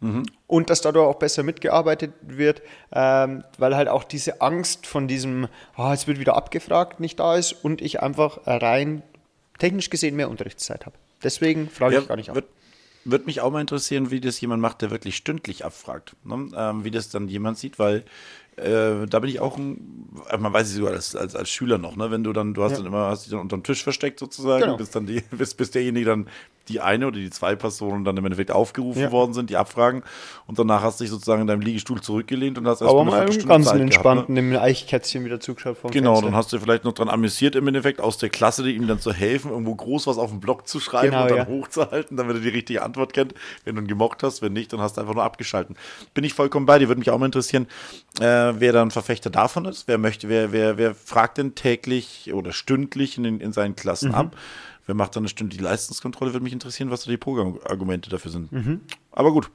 S1: Mhm. Und dass dadurch auch besser mitgearbeitet wird, ähm, weil halt auch diese Angst von diesem, oh, jetzt wird wieder abgefragt, nicht da ist und ich einfach rein technisch gesehen mehr Unterrichtszeit habe. Deswegen frage ja, ich gar nicht ab.
S2: Würde mich auch mal interessieren, wie das jemand macht, der wirklich stündlich abfragt. Ne? Ähm, wie das dann jemand sieht, weil äh, da bin ich auch ein, äh, man weiß es sogar als, als, als Schüler noch, ne? Wenn du dann, du hast ja. dann immer, hast dich dann unterm Tisch versteckt sozusagen, genau. bis dann die, bis, bis derjenige dann die eine oder die zwei Personen dann im Endeffekt aufgerufen ja. worden sind, die abfragen. Und danach hast du dich sozusagen in deinem Liegestuhl zurückgelehnt und hast
S1: erst Aber mal einen ganz entspannten gehabt, ne? im Eichkätzchen wieder zugeschaut.
S2: Vom genau, Fenster. dann hast du vielleicht noch dran amüsiert im Endeffekt aus der Klasse, ihm dann zu helfen, irgendwo groß was auf dem Block zu schreiben genau, und dann ja. hochzuhalten, damit er die richtige Antwort kennt. Wenn du ihn gemocht hast, wenn nicht, dann hast du einfach nur abgeschalten. Bin ich vollkommen bei dir, würde mich auch mal interessieren, äh, wer dann Verfechter davon ist. Wer möchte, wer, wer, wer fragt denn täglich oder stündlich in, in seinen Klassen mhm. ab? Wer macht dann eine Stunde die Leistungskontrolle? Würde mich interessieren, was da die Pro-Argumente dafür sind. Mhm. Aber gut.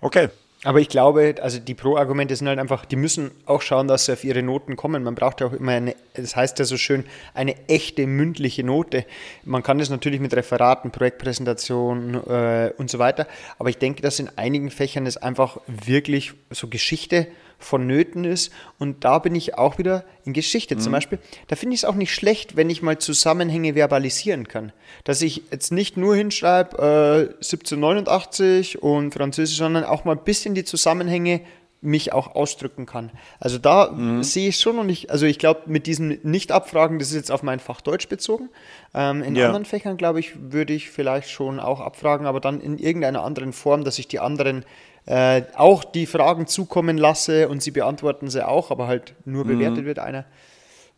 S2: Okay.
S1: Aber ich glaube, also die Pro-Argumente sind halt einfach, die müssen auch schauen, dass sie auf ihre Noten kommen. Man braucht ja auch immer eine, das heißt ja so schön, eine echte mündliche Note. Man kann das natürlich mit Referaten, Projektpräsentationen äh, und so weiter. Aber ich denke, dass in einigen Fächern es einfach wirklich so Geschichte vonnöten ist. Und da bin ich auch wieder in Geschichte mhm. zum Beispiel. Da finde ich es auch nicht schlecht, wenn ich mal Zusammenhänge verbalisieren kann. Dass ich jetzt nicht nur hinschreibe äh, 1789 und Französisch, sondern auch mal ein bisschen die Zusammenhänge mich auch ausdrücken kann. Also da mhm. sehe ich schon und ich, also ich glaube, mit diesem Nicht-Abfragen, das ist jetzt auf mein Fach Deutsch bezogen. Ähm, in ja. anderen Fächern, glaube ich, würde ich vielleicht schon auch abfragen, aber dann in irgendeiner anderen Form, dass ich die anderen äh, auch die Fragen zukommen lasse und sie beantworten sie auch, aber halt nur bewertet mhm. wird einer.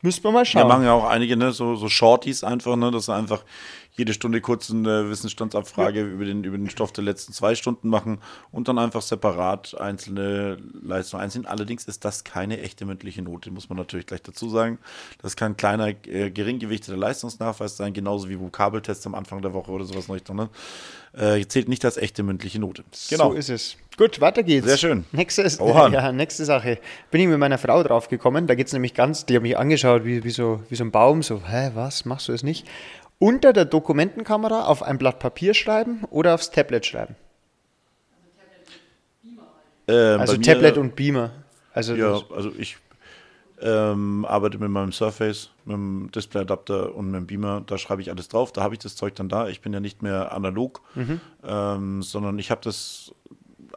S1: Müssen wir mal schauen.
S2: Ja, machen ja auch einige, ne, so, so Shorties einfach, ne, dass sie einfach jede Stunde kurz eine Wissensstandsabfrage ja. über, den, über den Stoff der letzten zwei Stunden machen und dann einfach separat einzelne Leistungen einsehen. Allerdings ist das keine echte mündliche Note, muss man natürlich gleich dazu sagen. Das kann ein kleiner, äh, geringgewichteter Leistungsnachweis sein, genauso wie Vokabeltests am Anfang der Woche oder sowas noch. Ne? Äh, zählt nicht als echte mündliche Note.
S1: Genau. So ist es. Gut, weiter geht's.
S2: Sehr schön.
S1: Nächste, ist, ja, nächste Sache. Bin ich mit meiner Frau drauf gekommen. Da geht es nämlich ganz, die hat mich angeschaut wie, wie, so, wie so ein Baum. So, hä, was, machst du das nicht? unter der Dokumentenkamera auf ein Blatt Papier schreiben oder aufs Tablet schreiben? Ähm, also Tablet und Beamer.
S2: Also ja, also ich ähm, arbeite mit meinem Surface, mit dem Displayadapter und mit dem Beamer. Da schreibe ich alles drauf. Da habe ich das Zeug dann da. Ich bin ja nicht mehr analog, mhm. ähm, sondern ich habe das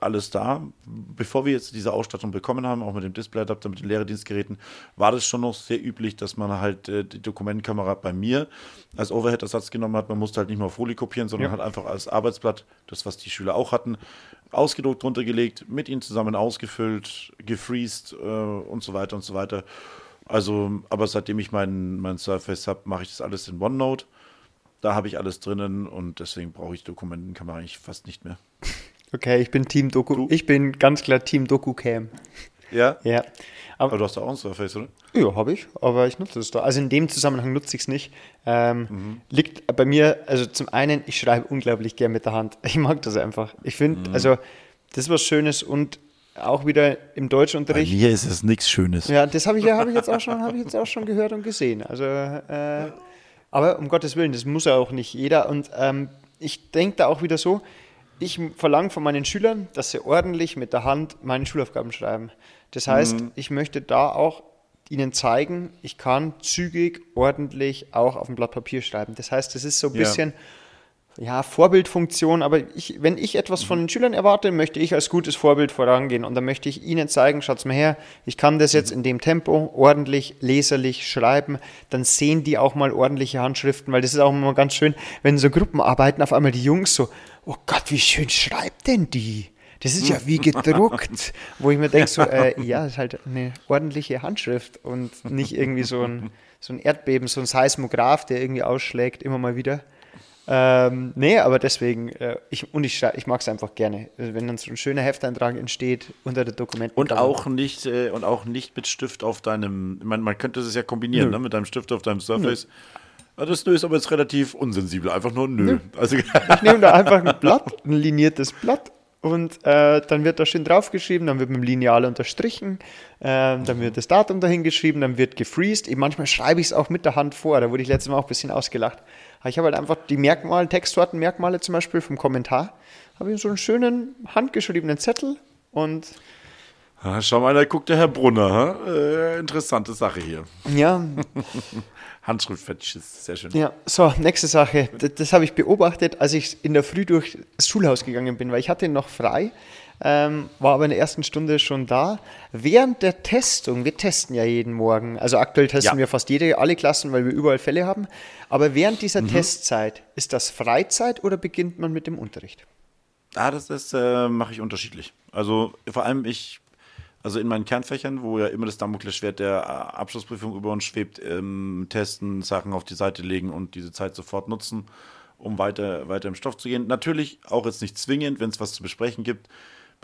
S2: alles da. Bevor wir jetzt diese Ausstattung bekommen haben, auch mit dem Displayadapter, mit den Lehredienstgeräten, war das schon noch sehr üblich, dass man halt äh, die Dokumentenkamera bei mir als Overhead-Ersatz genommen hat. Man musste halt nicht mehr Folie kopieren, sondern ja. hat einfach als Arbeitsblatt, das was die Schüler auch hatten, ausgedruckt, runtergelegt, mit ihnen zusammen ausgefüllt, gefreezed äh, und so weiter und so weiter. Also, aber seitdem ich mein, mein Surface habe, mache ich das alles in OneNote. Da habe ich alles drinnen und deswegen brauche ich Dokumentenkamera eigentlich fast nicht mehr.
S1: Okay, ich bin Team Doku. Du? Ich bin ganz klar Team DokuCam.
S2: Ja?
S1: Ja.
S2: Aber, aber, du hast da auch ein Surface, oder?
S1: Ja, habe ich, aber ich nutze es da. Also in dem Zusammenhang nutze ich es nicht. Ähm, mhm. Liegt bei mir, also zum einen, ich schreibe unglaublich gern mit der Hand. Ich mag das einfach. Ich finde, mhm. also das ist was Schönes und auch wieder im Deutschunterricht.
S2: Bei mir ist es nichts Schönes.
S1: Ja, das habe ich, hab ich, jetzt auch schon, ich jetzt auch schon gehört und gesehen. Also, äh, aber um Gottes Willen, das muss ja auch nicht jeder. Und ähm, ich denke da auch wieder so, ich verlange von meinen Schülern, dass sie ordentlich mit der Hand meine Schulaufgaben schreiben. Das heißt, mhm. ich möchte da auch ihnen zeigen, ich kann zügig, ordentlich auch auf dem Blatt Papier schreiben. Das heißt, das ist so ein ja. bisschen ja, Vorbildfunktion, aber ich, wenn ich etwas von den Schülern erwarte, möchte ich als gutes Vorbild vorangehen und dann möchte ich ihnen zeigen, schaut's mal her, ich kann das jetzt in dem Tempo ordentlich, leserlich schreiben, dann sehen die auch mal ordentliche Handschriften, weil das ist auch immer ganz schön, wenn so Gruppen arbeiten, auf einmal die Jungs so, oh Gott, wie schön schreibt denn die? Das ist ja wie gedruckt, wo ich mir denke, so, äh, ja, das ist halt eine ordentliche Handschrift und nicht irgendwie so ein, so ein Erdbeben, so ein Seismograph, der irgendwie ausschlägt, immer mal wieder. Ähm, nee, aber deswegen, äh, ich, und ich, ich mag es einfach gerne, wenn dann so ein schöner Hefteintrag entsteht unter der Dokumenten.
S2: Und auch nicht, äh, und auch nicht mit Stift auf deinem, man, man könnte es ja kombinieren, ne, mit deinem Stift auf deinem Surface. Nö. Also das Nö ist aber jetzt relativ unsensibel, einfach nur Nö. Nö.
S1: Also, ich nehme da einfach ein Blatt, ein liniertes Blatt und äh, dann wird da schön draufgeschrieben, dann wird mit dem Lineal unterstrichen, äh, dann wird das Datum dahin geschrieben, dann wird gefreezed. Ich, manchmal schreibe ich es auch mit der Hand vor, da wurde ich letztes Mal auch ein bisschen ausgelacht. Aber ich habe halt einfach die Merkmale, Textsortenmerkmale zum Beispiel vom Kommentar, habe ich so einen schönen handgeschriebenen Zettel und
S2: Ha, schau mal, da guckt der Herr Brunner. Äh, interessante Sache hier.
S1: Ja.
S2: Handschriftfetisch sehr schön.
S1: Ja, so, nächste Sache. Das, das habe ich beobachtet, als ich in der Früh durch das Schulhaus gegangen bin, weil ich hatte noch frei, ähm, war aber in der ersten Stunde schon da. Während der Testung, wir testen ja jeden Morgen, also aktuell testen ja. wir fast jede, alle Klassen, weil wir überall Fälle haben, aber während dieser mhm. Testzeit, ist das Freizeit oder beginnt man mit dem Unterricht?
S2: Ah, das, das äh, mache ich unterschiedlich. Also vor allem ich also in meinen Kernfächern, wo ja immer das Damoklesschwert der äh, Abschlussprüfung über uns schwebt, ähm, testen, Sachen auf die Seite legen und diese Zeit sofort nutzen, um weiter, weiter im Stoff zu gehen. Natürlich auch jetzt nicht zwingend, wenn es was zu besprechen gibt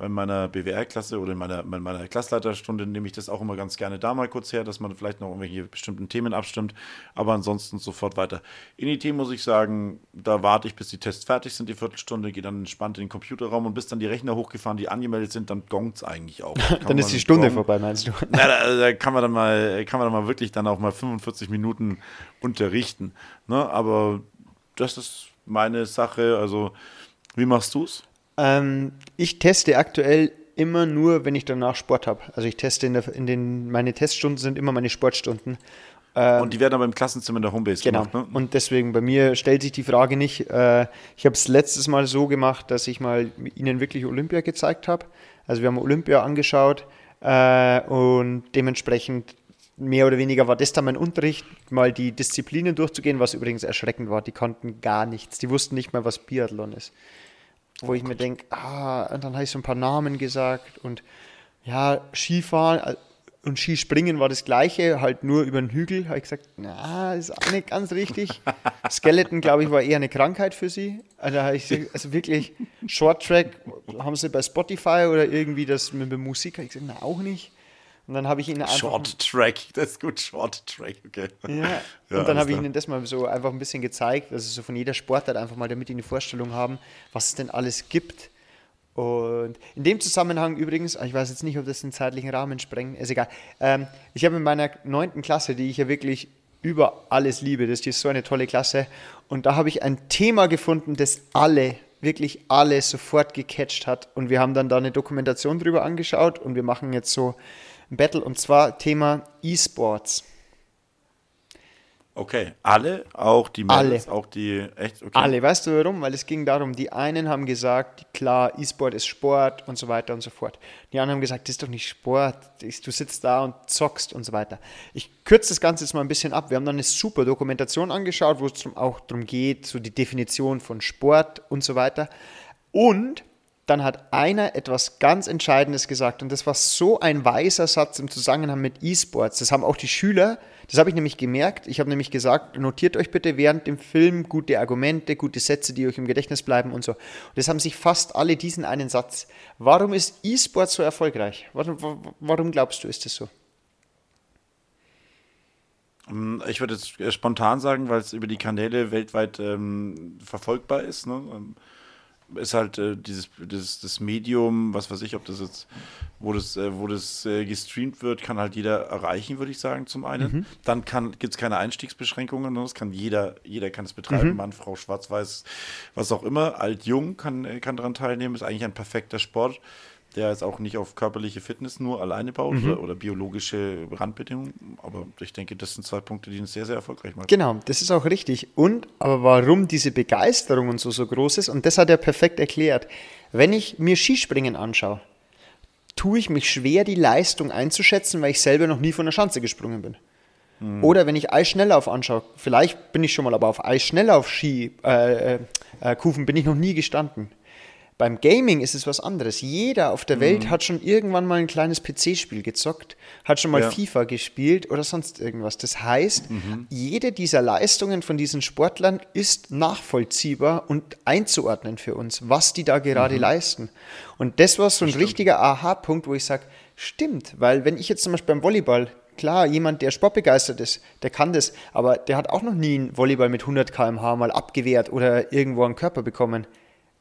S2: bei meiner BWR-Klasse oder in meiner, in meiner Klassleiterstunde nehme ich das auch immer ganz gerne da mal kurz her, dass man vielleicht noch irgendwelche bestimmten Themen abstimmt, aber ansonsten sofort weiter. In IT muss ich sagen, da warte ich, bis die Tests fertig sind, die Viertelstunde, gehe dann entspannt in den Computerraum und bis dann die Rechner hochgefahren, die angemeldet sind, dann gongt es eigentlich auch.
S1: dann ist die Stunde Gong, vorbei, meinst du?
S2: Na, da, da, kann man dann mal, kann man dann mal wirklich dann auch mal 45 Minuten unterrichten. Ne? Aber das ist meine Sache. Also, wie machst du es?
S1: Ähm, ich teste aktuell immer nur, wenn ich danach Sport habe. Also ich teste in, der, in, den, meine Teststunden sind immer meine Sportstunden.
S2: Ähm, und die werden aber im Klassenzimmer in der Homebase
S1: genau. gemacht, ne? Und deswegen, bei mir stellt sich die Frage nicht. Äh, ich habe es letztes Mal so gemacht, dass ich mal ihnen wirklich Olympia gezeigt habe. Also wir haben Olympia angeschaut äh, und dementsprechend mehr oder weniger war das dann mein Unterricht, mal die Disziplinen durchzugehen, was übrigens erschreckend war. Die konnten gar nichts. Die wussten nicht mal, was Biathlon ist wo oh ich Gott. mir denke, ah, und dann habe ich so ein paar Namen gesagt und ja, Skifahren und Skispringen war das gleiche, halt nur über den Hügel. Habe ich gesagt, na, ist auch nicht ganz richtig. Skeleton, glaube ich, war eher eine Krankheit für sie. Also, ich also wirklich, Short Track haben sie bei Spotify oder irgendwie das mit der Musik, habe ich gesagt, na, auch nicht. Und dann habe ich ihnen einfach.
S2: Short Track, das ist gut, Short Track, okay.
S1: Ja, ja und dann habe ich ihnen das mal so einfach ein bisschen gezeigt, also so von jeder Sportart einfach mal, damit die eine Vorstellung haben, was es denn alles gibt. Und in dem Zusammenhang übrigens, ich weiß jetzt nicht, ob das den zeitlichen Rahmen sprengt, ist egal. Ähm, ich habe in meiner neunten Klasse, die ich ja wirklich über alles liebe, das ist so eine tolle Klasse, und da habe ich ein Thema gefunden, das alle wirklich alle sofort gecatcht hat. Und wir haben dann da eine Dokumentation drüber angeschaut und wir machen jetzt so Battle und zwar Thema E-Sports.
S2: Okay, alle, auch die
S1: Mädels,
S2: alle. auch die, echt? Okay.
S1: Alle, weißt du warum? Weil es ging darum, die einen haben gesagt, klar, E-Sport ist Sport und so weiter und so fort. Die anderen haben gesagt, das ist doch nicht Sport, du sitzt da und zockst und so weiter. Ich kürze das Ganze jetzt mal ein bisschen ab. Wir haben dann eine super Dokumentation angeschaut, wo es auch darum geht, so die Definition von Sport und so weiter. Und dann hat einer etwas ganz Entscheidendes gesagt und das war so ein weiser Satz im Zusammenhang mit E-Sports. Das haben auch die Schüler, das habe ich nämlich gemerkt. Ich habe nämlich gesagt, notiert euch bitte während dem Film gute Argumente, gute Sätze, die euch im Gedächtnis bleiben und so. Und das haben sich fast alle diesen einen Satz. Warum ist E-Sports so erfolgreich? Warum, warum glaubst du, ist das so?
S2: Ähm, ich würde jetzt spontan sagen, weil es über die Kanäle weltweit ähm, verfolgbar ist. Ne? Ist halt äh, dieses, dieses das Medium, was weiß ich, ob das jetzt, wo das, äh, wo das äh, gestreamt wird, kann halt jeder erreichen, würde ich sagen, zum einen. Mhm. Dann gibt es keine Einstiegsbeschränkungen, ne? das kann jeder, jeder kann es betreiben, mhm. Mann, Frau, Schwarz-Weiß, was auch immer, alt, jung kann, äh, kann daran teilnehmen, ist eigentlich ein perfekter Sport der jetzt auch nicht auf körperliche Fitness nur alleine baut mhm. oder, oder, biologische Randbedingungen. Aber ich denke, das sind zwei Punkte, die ihn sehr, sehr erfolgreich machen.
S1: Genau, das ist auch richtig. Und aber warum diese Begeisterung und so so groß ist, und das hat er perfekt erklärt. Wenn ich mir Skispringen anschaue, tue ich mich schwer, die Leistung einzuschätzen, weil ich selber noch nie von der Schanze gesprungen bin. Mhm. Oder wenn ich Eisschnelllauf anschaue, vielleicht bin ich schon mal, aber auf Eisschnelllauf Ski, äh, äh, äh, bin ich noch nie gestanden. Beim Gaming ist es was anderes. Jeder auf der Welt mhm. hat schon irgendwann mal ein kleines PC-Spiel gezockt, hat schon mal ja. FIFA gespielt oder sonst irgendwas. Das heißt, mhm. jede dieser Leistungen von diesen Sportlern ist nachvollziehbar und einzuordnen für uns, was die da gerade mhm. leisten. Und das war so ein richtiger Aha-Punkt, wo ich sage, stimmt, weil wenn ich jetzt zum Beispiel beim Volleyball Klar, jemand, der sportbegeistert ist, der kann das, aber der hat auch noch nie einen Volleyball mit 100 km/h mal abgewehrt oder irgendwo einen Körper bekommen.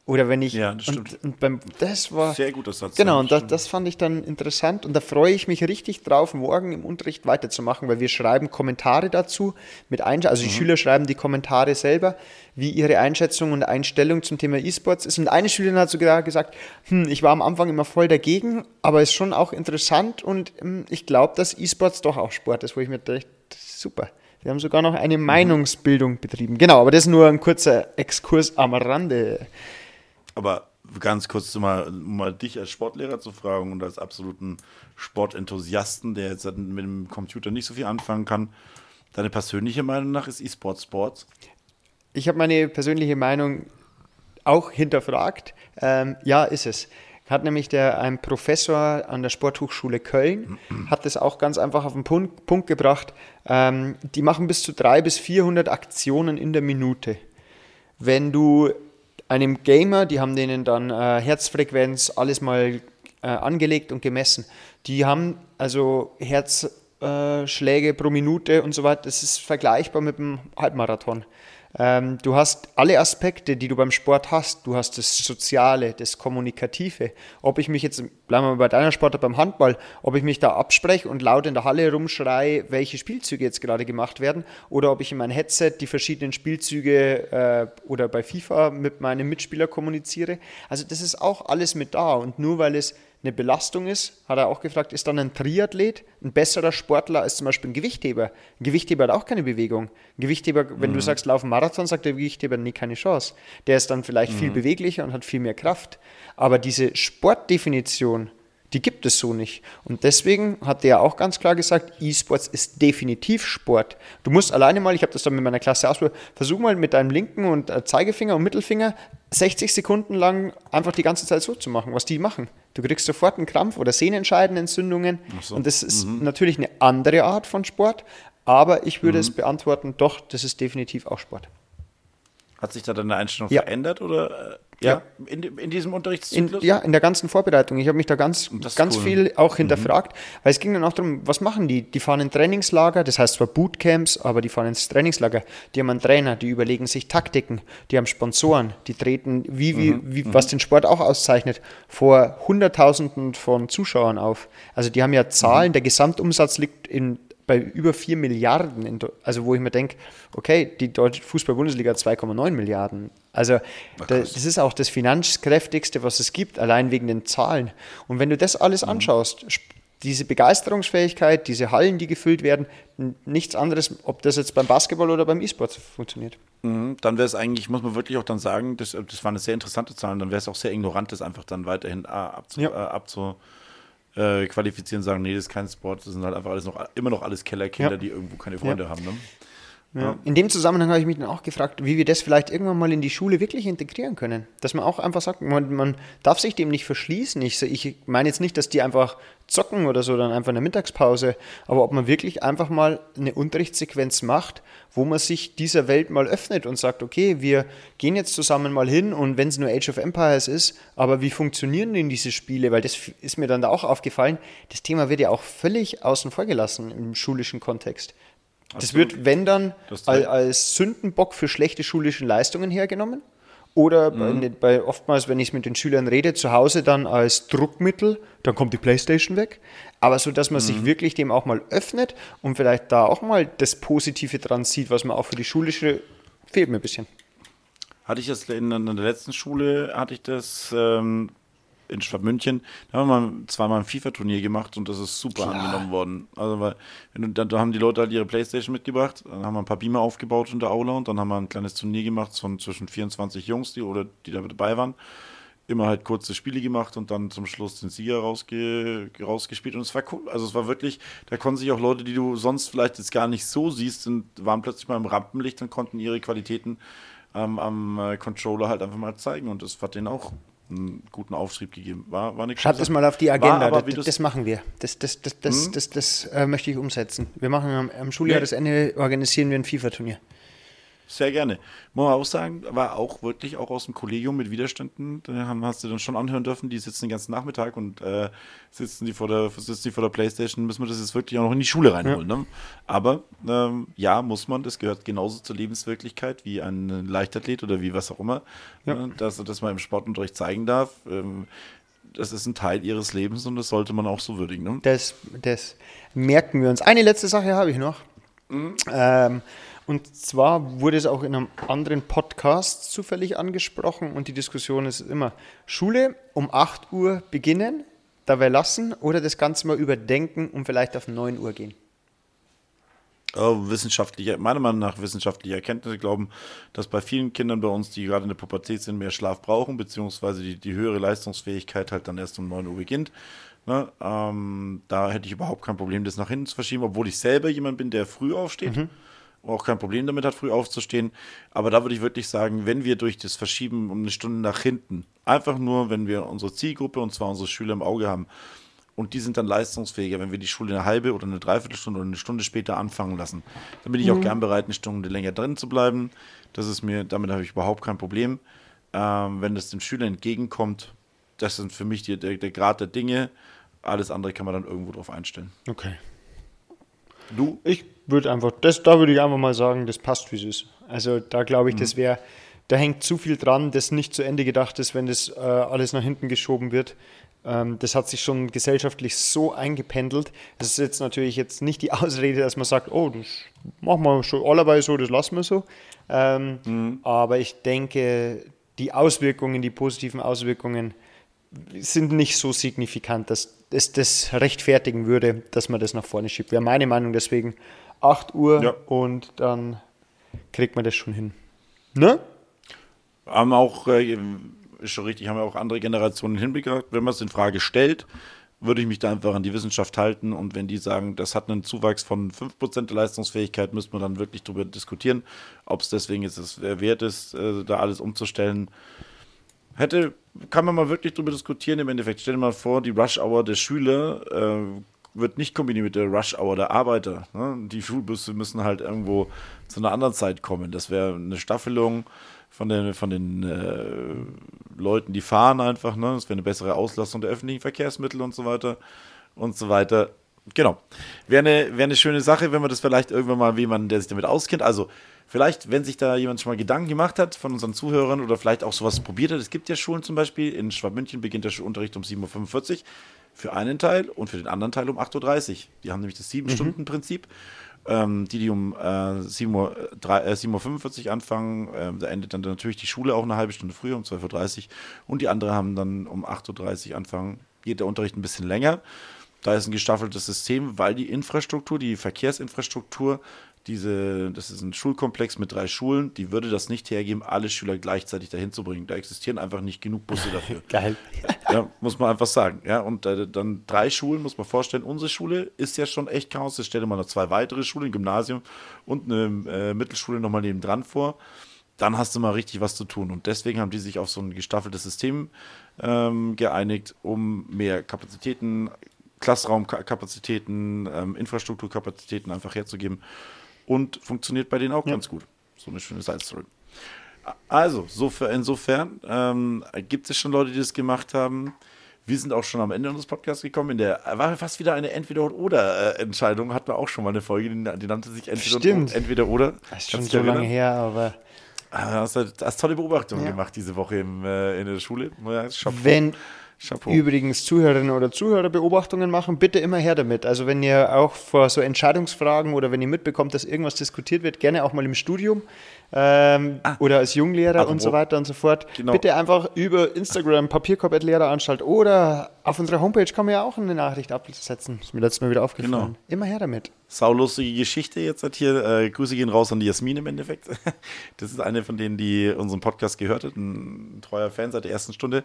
S1: Oder wenn ich.
S2: Ja, das stimmt.
S1: Und, und beim, das war.
S2: Sehr guter Satz.
S1: Genau, und das, das, fand ich dann interessant. Und da freue ich mich richtig drauf, morgen im Unterricht weiterzumachen, weil wir schreiben Kommentare dazu mit Einsch Also, die mhm. Schüler schreiben die Kommentare selber, wie ihre Einschätzung und Einstellung zum Thema E-Sports ist. Und eine Schülerin hat sogar gesagt: hm, Ich war am Anfang immer voll dagegen, aber ist schon auch interessant und hm, ich glaube, dass E-Sports doch auch Sport ist, wo ich mir dachte, super. Wir haben sogar noch eine mhm. Meinungsbildung betrieben. Genau, aber das ist nur ein kurzer Exkurs am Rande.
S2: Aber ganz kurz mal, mal dich als Sportlehrer zu fragen und als absoluten Sportenthusiasten, der jetzt mit dem Computer nicht so viel anfangen kann. Deine persönliche Meinung nach ist E-Sport Sports?
S1: Ich habe meine persönliche Meinung auch hinterfragt. Ähm, ja, ist es. Hat nämlich der, ein Professor an der Sporthochschule Köln, hat das auch ganz einfach auf den Punkt, Punkt gebracht. Ähm, die machen bis zu 300 bis 400 Aktionen in der Minute. Wenn du einem Gamer, die haben denen dann äh, Herzfrequenz, alles mal äh, angelegt und gemessen. Die haben also Herzschläge äh, pro Minute und so weiter. Das ist vergleichbar mit dem Halbmarathon. Ähm, du hast alle Aspekte, die du beim Sport hast. Du hast das Soziale, das Kommunikative. Ob ich mich jetzt, bleiben wir mal bei deiner Sportart beim Handball, ob ich mich da abspreche und laut in der Halle rumschreie, welche Spielzüge jetzt gerade gemacht werden, oder ob ich in mein Headset die verschiedenen Spielzüge äh, oder bei FIFA mit meinem Mitspieler kommuniziere. Also das ist auch alles mit da. Und nur weil es eine Belastung ist, hat er auch gefragt, ist dann ein Triathlet ein besserer Sportler als zum Beispiel ein Gewichtheber? Ein Gewichtheber hat auch keine Bewegung. Ein Gewichtheber, wenn mhm. du sagst, laufen Marathon, sagt der Gewichtheber, nee, keine Chance. Der ist dann vielleicht mhm. viel beweglicher und hat viel mehr Kraft. Aber diese Sportdefinition, die gibt es so nicht. Und deswegen hat der auch ganz klar gesagt, E-Sports ist definitiv Sport. Du musst alleine mal, ich habe das dann mit meiner Klasse ausprobiert, versuch mal mit deinem linken und äh, Zeigefinger und Mittelfinger 60 Sekunden lang einfach die ganze Zeit so zu machen, was die machen. Du kriegst sofort einen Krampf oder Sehnenscheidenentzündungen. So. Und das ist mhm. natürlich eine andere Art von Sport, aber ich würde mhm. es beantworten, doch, das ist definitiv auch Sport.
S2: Hat sich da deine Einstellung ja. verändert oder? Ja, in, in diesem Unterrichtszyklus?
S1: In, ja, in der ganzen Vorbereitung. Ich habe mich da ganz, ganz cool. viel auch hinterfragt, mhm. weil es ging dann auch darum, was machen die? Die fahren in Trainingslager, das heißt zwar Bootcamps, aber die fahren ins Trainingslager. Die haben einen Trainer, die überlegen sich Taktiken, die haben Sponsoren, die treten, wie, wie, mhm. wie mhm. was den Sport auch auszeichnet, vor Hunderttausenden von Zuschauern auf. Also die haben ja Zahlen, mhm. der Gesamtumsatz liegt in bei über 4 Milliarden, in, also wo ich mir denke, okay, die deutsche Fußball-Bundesliga hat 2,9 Milliarden. Also Ach, das, das ist auch das finanzkräftigste, was es gibt, allein wegen den Zahlen. Und wenn du das alles mhm. anschaust, diese Begeisterungsfähigkeit, diese Hallen, die gefüllt werden, nichts anderes, ob das jetzt beim Basketball oder beim E-Sport funktioniert.
S2: Mhm, dann wäre es eigentlich, muss man wirklich auch dann sagen, das, das waren sehr interessante Zahlen, dann wäre es auch sehr ignorant, das einfach dann weiterhin äh, abzu, ja. äh, abzu äh, qualifizieren, sagen, nee, das ist kein Sport, das sind halt einfach alles noch, immer noch alles Kellerkinder, ja. die irgendwo keine Freunde ja. haben. Ne?
S1: Ja. In dem Zusammenhang habe ich mich dann auch gefragt, wie wir das vielleicht irgendwann mal in die Schule wirklich integrieren können. Dass man auch einfach sagt, man, man darf sich dem nicht verschließen. Ich, ich meine jetzt nicht, dass die einfach zocken oder so, dann einfach in der Mittagspause, aber ob man wirklich einfach mal eine Unterrichtssequenz macht, wo man sich dieser Welt mal öffnet und sagt, okay, wir gehen jetzt zusammen mal hin und wenn es nur Age of Empires ist, aber wie funktionieren denn diese Spiele? Weil das ist mir dann da auch aufgefallen, das Thema wird ja auch völlig außen vor gelassen im schulischen Kontext. Das wird, wenn dann, als, als Sündenbock für schlechte schulische Leistungen hergenommen. Oder mhm. bei, bei, oftmals, wenn ich mit den Schülern rede, zu Hause dann als Druckmittel, dann kommt die Playstation weg. Aber so, dass man mhm. sich wirklich dem auch mal öffnet und vielleicht da auch mal das Positive dran sieht, was man auch für die schulische fehlt mir ein bisschen.
S2: Hatte ich das in, in der letzten Schule, hatte ich das ähm, in Schwabmünchen, da haben wir zweimal ein FIFA-Turnier gemacht und das ist super Klar. angenommen worden. Also, weil, wenn du, da, haben die Leute halt ihre Playstation mitgebracht, dann haben wir ein paar Beamer aufgebaut in der Aula und dann haben wir ein kleines Turnier gemacht von zwischen 24 Jungs, die, oder, die da dabei waren. Immer halt kurze Spiele gemacht und dann zum Schluss den Sieger rausge, rausgespielt. Und es war cool. Also es war wirklich, da konnten sich auch Leute, die du sonst vielleicht jetzt gar nicht so siehst, und waren plötzlich mal im Rampenlicht und konnten ihre Qualitäten ähm, am äh, Controller halt einfach mal zeigen. Und das hat denen auch einen guten Auftrieb gegeben. War, war
S1: Schreibt das mal auf die Agenda, aber, das, das, machen wir. Das, das, das, das, hm? das, das, äh, möchte ich umsetzen. Wir machen am, am Schuljahresende, organisieren wir ein FIFA-Turnier.
S2: Sehr gerne. Muss man auch sagen, war auch wirklich auch aus dem Kollegium mit Widerständen, da haben, hast du dann schon anhören dürfen, die sitzen den ganzen Nachmittag und äh, sitzen, die vor der, sitzen die vor der Playstation, müssen wir das jetzt wirklich auch noch in die Schule reinholen. Ja. Ne? Aber ähm, ja, muss man, das gehört genauso zur Lebenswirklichkeit wie ein Leichtathlet oder wie was auch immer, ja. ne? dass, dass man im Sportunterricht zeigen darf. Ähm, das ist ein Teil ihres Lebens und das sollte man auch so würdigen. Ne?
S1: Das, das merken wir uns. Eine letzte Sache habe ich noch. Mhm. Ähm, und zwar wurde es auch in einem anderen Podcast zufällig angesprochen und die Diskussion ist immer, Schule um 8 Uhr beginnen, dabei lassen oder das Ganze mal überdenken und vielleicht auf 9 Uhr gehen.
S2: Oh, wissenschaftliche, meiner Meinung nach wissenschaftliche Erkenntnisse glauben, dass bei vielen Kindern bei uns, die gerade in der Pubertät sind, mehr Schlaf brauchen, beziehungsweise die, die höhere Leistungsfähigkeit halt dann erst um 9 Uhr beginnt. Ne? Ähm, da hätte ich überhaupt kein Problem, das nach hinten zu verschieben, obwohl ich selber jemand bin, der früh aufsteht. Mhm auch kein Problem damit hat, früh aufzustehen. Aber da würde ich wirklich sagen, wenn wir durch das Verschieben um eine Stunde nach hinten, einfach nur, wenn wir unsere Zielgruppe, und zwar unsere Schüler im Auge haben, und die sind dann leistungsfähiger, wenn wir die Schule eine halbe oder eine Dreiviertelstunde oder eine Stunde später anfangen lassen. Dann bin ich mhm. auch gern bereit, eine Stunde länger drin zu bleiben. Das ist mir, damit habe ich überhaupt kein Problem. Ähm, wenn das dem Schüler entgegenkommt, das sind für mich die, der, der Grad der Dinge. Alles andere kann man dann irgendwo drauf einstellen.
S1: Okay. Du? Ich würde einfach, das, da würde ich einfach mal sagen, das passt, wie es ist. Also da glaube ich, mhm. das wäre, da hängt zu viel dran, das nicht zu Ende gedacht ist, wenn das äh, alles nach hinten geschoben wird. Ähm, das hat sich schon gesellschaftlich so eingependelt. Das ist jetzt natürlich jetzt nicht die Ausrede, dass man sagt, oh, das machen wir schon allerweil so, das lassen wir so. Ähm, mhm. Aber ich denke, die Auswirkungen, die positiven Auswirkungen sind nicht so signifikant, dass es das rechtfertigen würde, dass man das nach vorne schiebt. Wäre meine Meinung deswegen 8 Uhr ja. und dann kriegt man das schon hin. Ne?
S2: Haben auch, äh, ist schon richtig, haben wir auch andere Generationen hinbekommen. Wenn man es in Frage stellt, würde ich mich da einfach an die Wissenschaft halten und wenn die sagen, das hat einen Zuwachs von 5% der Leistungsfähigkeit, müsste man dann wirklich darüber diskutieren, ob es deswegen jetzt es wert ist, äh, da alles umzustellen. Hätte, kann man mal wirklich darüber diskutieren. Im Endeffekt, stell dir mal vor, die Rush-Hour der Schüler äh, wird nicht kombiniert mit der Rush-Hour der Arbeiter. Ne? Die Schulbusse müssen halt irgendwo zu einer anderen Zeit kommen. Das wäre eine Staffelung von den, von den äh, Leuten, die fahren einfach. Ne? Das wäre eine bessere Auslastung der öffentlichen Verkehrsmittel und so weiter und so weiter. Genau. Wäre eine, wär eine schöne Sache, wenn man das vielleicht irgendwann mal jemanden, der sich damit auskennt. Also vielleicht, wenn sich da jemand schon mal Gedanken gemacht hat von unseren Zuhörern oder vielleicht auch sowas probiert hat. Es gibt ja Schulen zum Beispiel, in Schwabmünchen beginnt der Unterricht um 7.45 Uhr für einen Teil und für den anderen Teil um 8.30 Uhr. Die haben nämlich das 7-Stunden-Prinzip. Ähm, die, die um äh, 7.45 Uhr, Uhr anfangen, äh, da endet dann natürlich die Schule auch eine halbe Stunde früher, um 12.30 Uhr. Und die andere haben dann um 8.30 Uhr anfangen. Geht der Unterricht ein bisschen länger. Da ist ein gestaffeltes System, weil die Infrastruktur, die Verkehrsinfrastruktur diese, das ist ein Schulkomplex mit drei Schulen, die würde das nicht hergeben, alle Schüler gleichzeitig dahin zu bringen. Da existieren einfach nicht genug Busse dafür.
S1: Geil.
S2: Ja, muss man einfach sagen. Ja, und äh, dann drei Schulen, muss man vorstellen. Unsere Schule ist ja schon echt Chaos. Jetzt stelle mal noch zwei weitere Schulen, ein Gymnasium und eine äh, Mittelschule nochmal nebendran vor. Dann hast du mal richtig was zu tun. Und deswegen haben die sich auf so ein gestaffeltes System ähm, geeinigt, um mehr Kapazitäten, Klassraumkapazitäten, ähm, Infrastrukturkapazitäten einfach herzugeben und funktioniert bei denen auch ja. ganz gut. So eine schöne Side-Story. Also, so für, insofern ähm, gibt es schon Leute, die das gemacht haben. Wir sind auch schon am Ende unseres Podcasts gekommen. In der war fast wieder eine Entweder-oder-Entscheidung. Hatten wir auch schon mal eine Folge, die, die nannte sich
S1: Entweder-oder.
S2: Entweder
S1: das ist schon so lange her, aber.
S2: Ah, hast du hast tolle Beobachtungen ja. gemacht diese Woche im, äh, in der Schule.
S1: Wenn Chapeau. Übrigens Zuhörerinnen oder Zuhörer Beobachtungen machen, bitte immer her damit. Also wenn ihr auch vor so Entscheidungsfragen oder wenn ihr mitbekommt, dass irgendwas diskutiert wird, gerne auch mal im Studium ähm, ah. oder als Junglehrer und so weiter und so fort. Genau. Bitte einfach über Instagram Papierkorb.lehreranstalt oder auf unserer Homepage kann man ja auch eine Nachricht absetzen. Ist mir letztes Mal wieder aufgefallen. Genau. Immer her damit.
S2: Saulustige Geschichte jetzt hat hier. Äh, Grüße gehen raus an die Jasmin im Endeffekt. Das ist eine von denen, die unseren Podcast gehört hat, ein treuer Fan seit der ersten Stunde.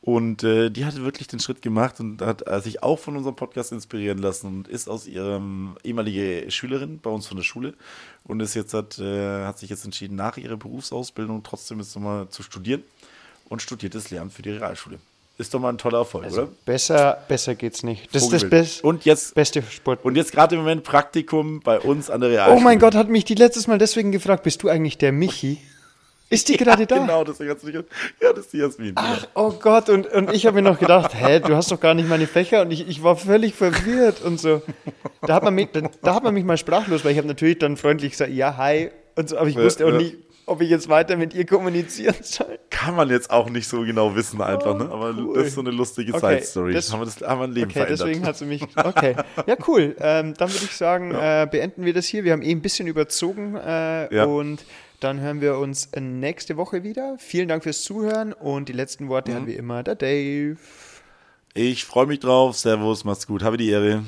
S2: Und äh, die hat wirklich den Schritt gemacht und hat äh, sich auch von unserem Podcast inspirieren lassen und ist aus ihrem ehemalige Schülerin bei uns von der Schule und ist jetzt hat, äh, hat sich jetzt entschieden, nach ihrer Berufsausbildung trotzdem jetzt nochmal zu studieren und studiert das Lehramt für die Realschule. Ist doch mal ein toller Erfolg, also oder?
S1: Besser, besser geht's nicht. Das ist das Best
S2: und jetzt,
S1: beste Sport.
S2: Und jetzt gerade im Moment Praktikum bei uns an der Realschule.
S1: Oh mein Gott, hat mich die letztes Mal deswegen gefragt, bist du eigentlich der Michi? Ist die gerade da?
S2: Genau, hat sie nicht. Ja, das ist die Jasmin.
S1: Ach, genau. oh Gott, und, und ich habe mir noch gedacht, hä, du hast doch gar nicht meine Fächer und ich, ich war völlig verwirrt und so. Da hat man mich, da, da hat man mich mal sprachlos, weil ich habe natürlich dann freundlich gesagt, ja, hi und so, aber ich wusste auch ja. nicht, ob ich jetzt weiter mit ihr kommunizieren soll.
S2: Kann man jetzt auch nicht so genau wissen einfach, ne? Aber oh, cool. das ist so eine lustige okay, Side-Story. Haben wir das haben wir ein Leben okay, verändert.
S1: deswegen hat sie mich, okay. Ja, cool. Ähm, dann würde ich sagen, ja. äh, beenden wir das hier. Wir haben eh ein bisschen überzogen äh, ja. und dann hören wir uns nächste Woche wieder. Vielen Dank fürs Zuhören und die letzten Worte mhm. hat wie immer der Dave.
S2: Ich freue mich drauf. Servus, macht's gut. Habe die Ehre.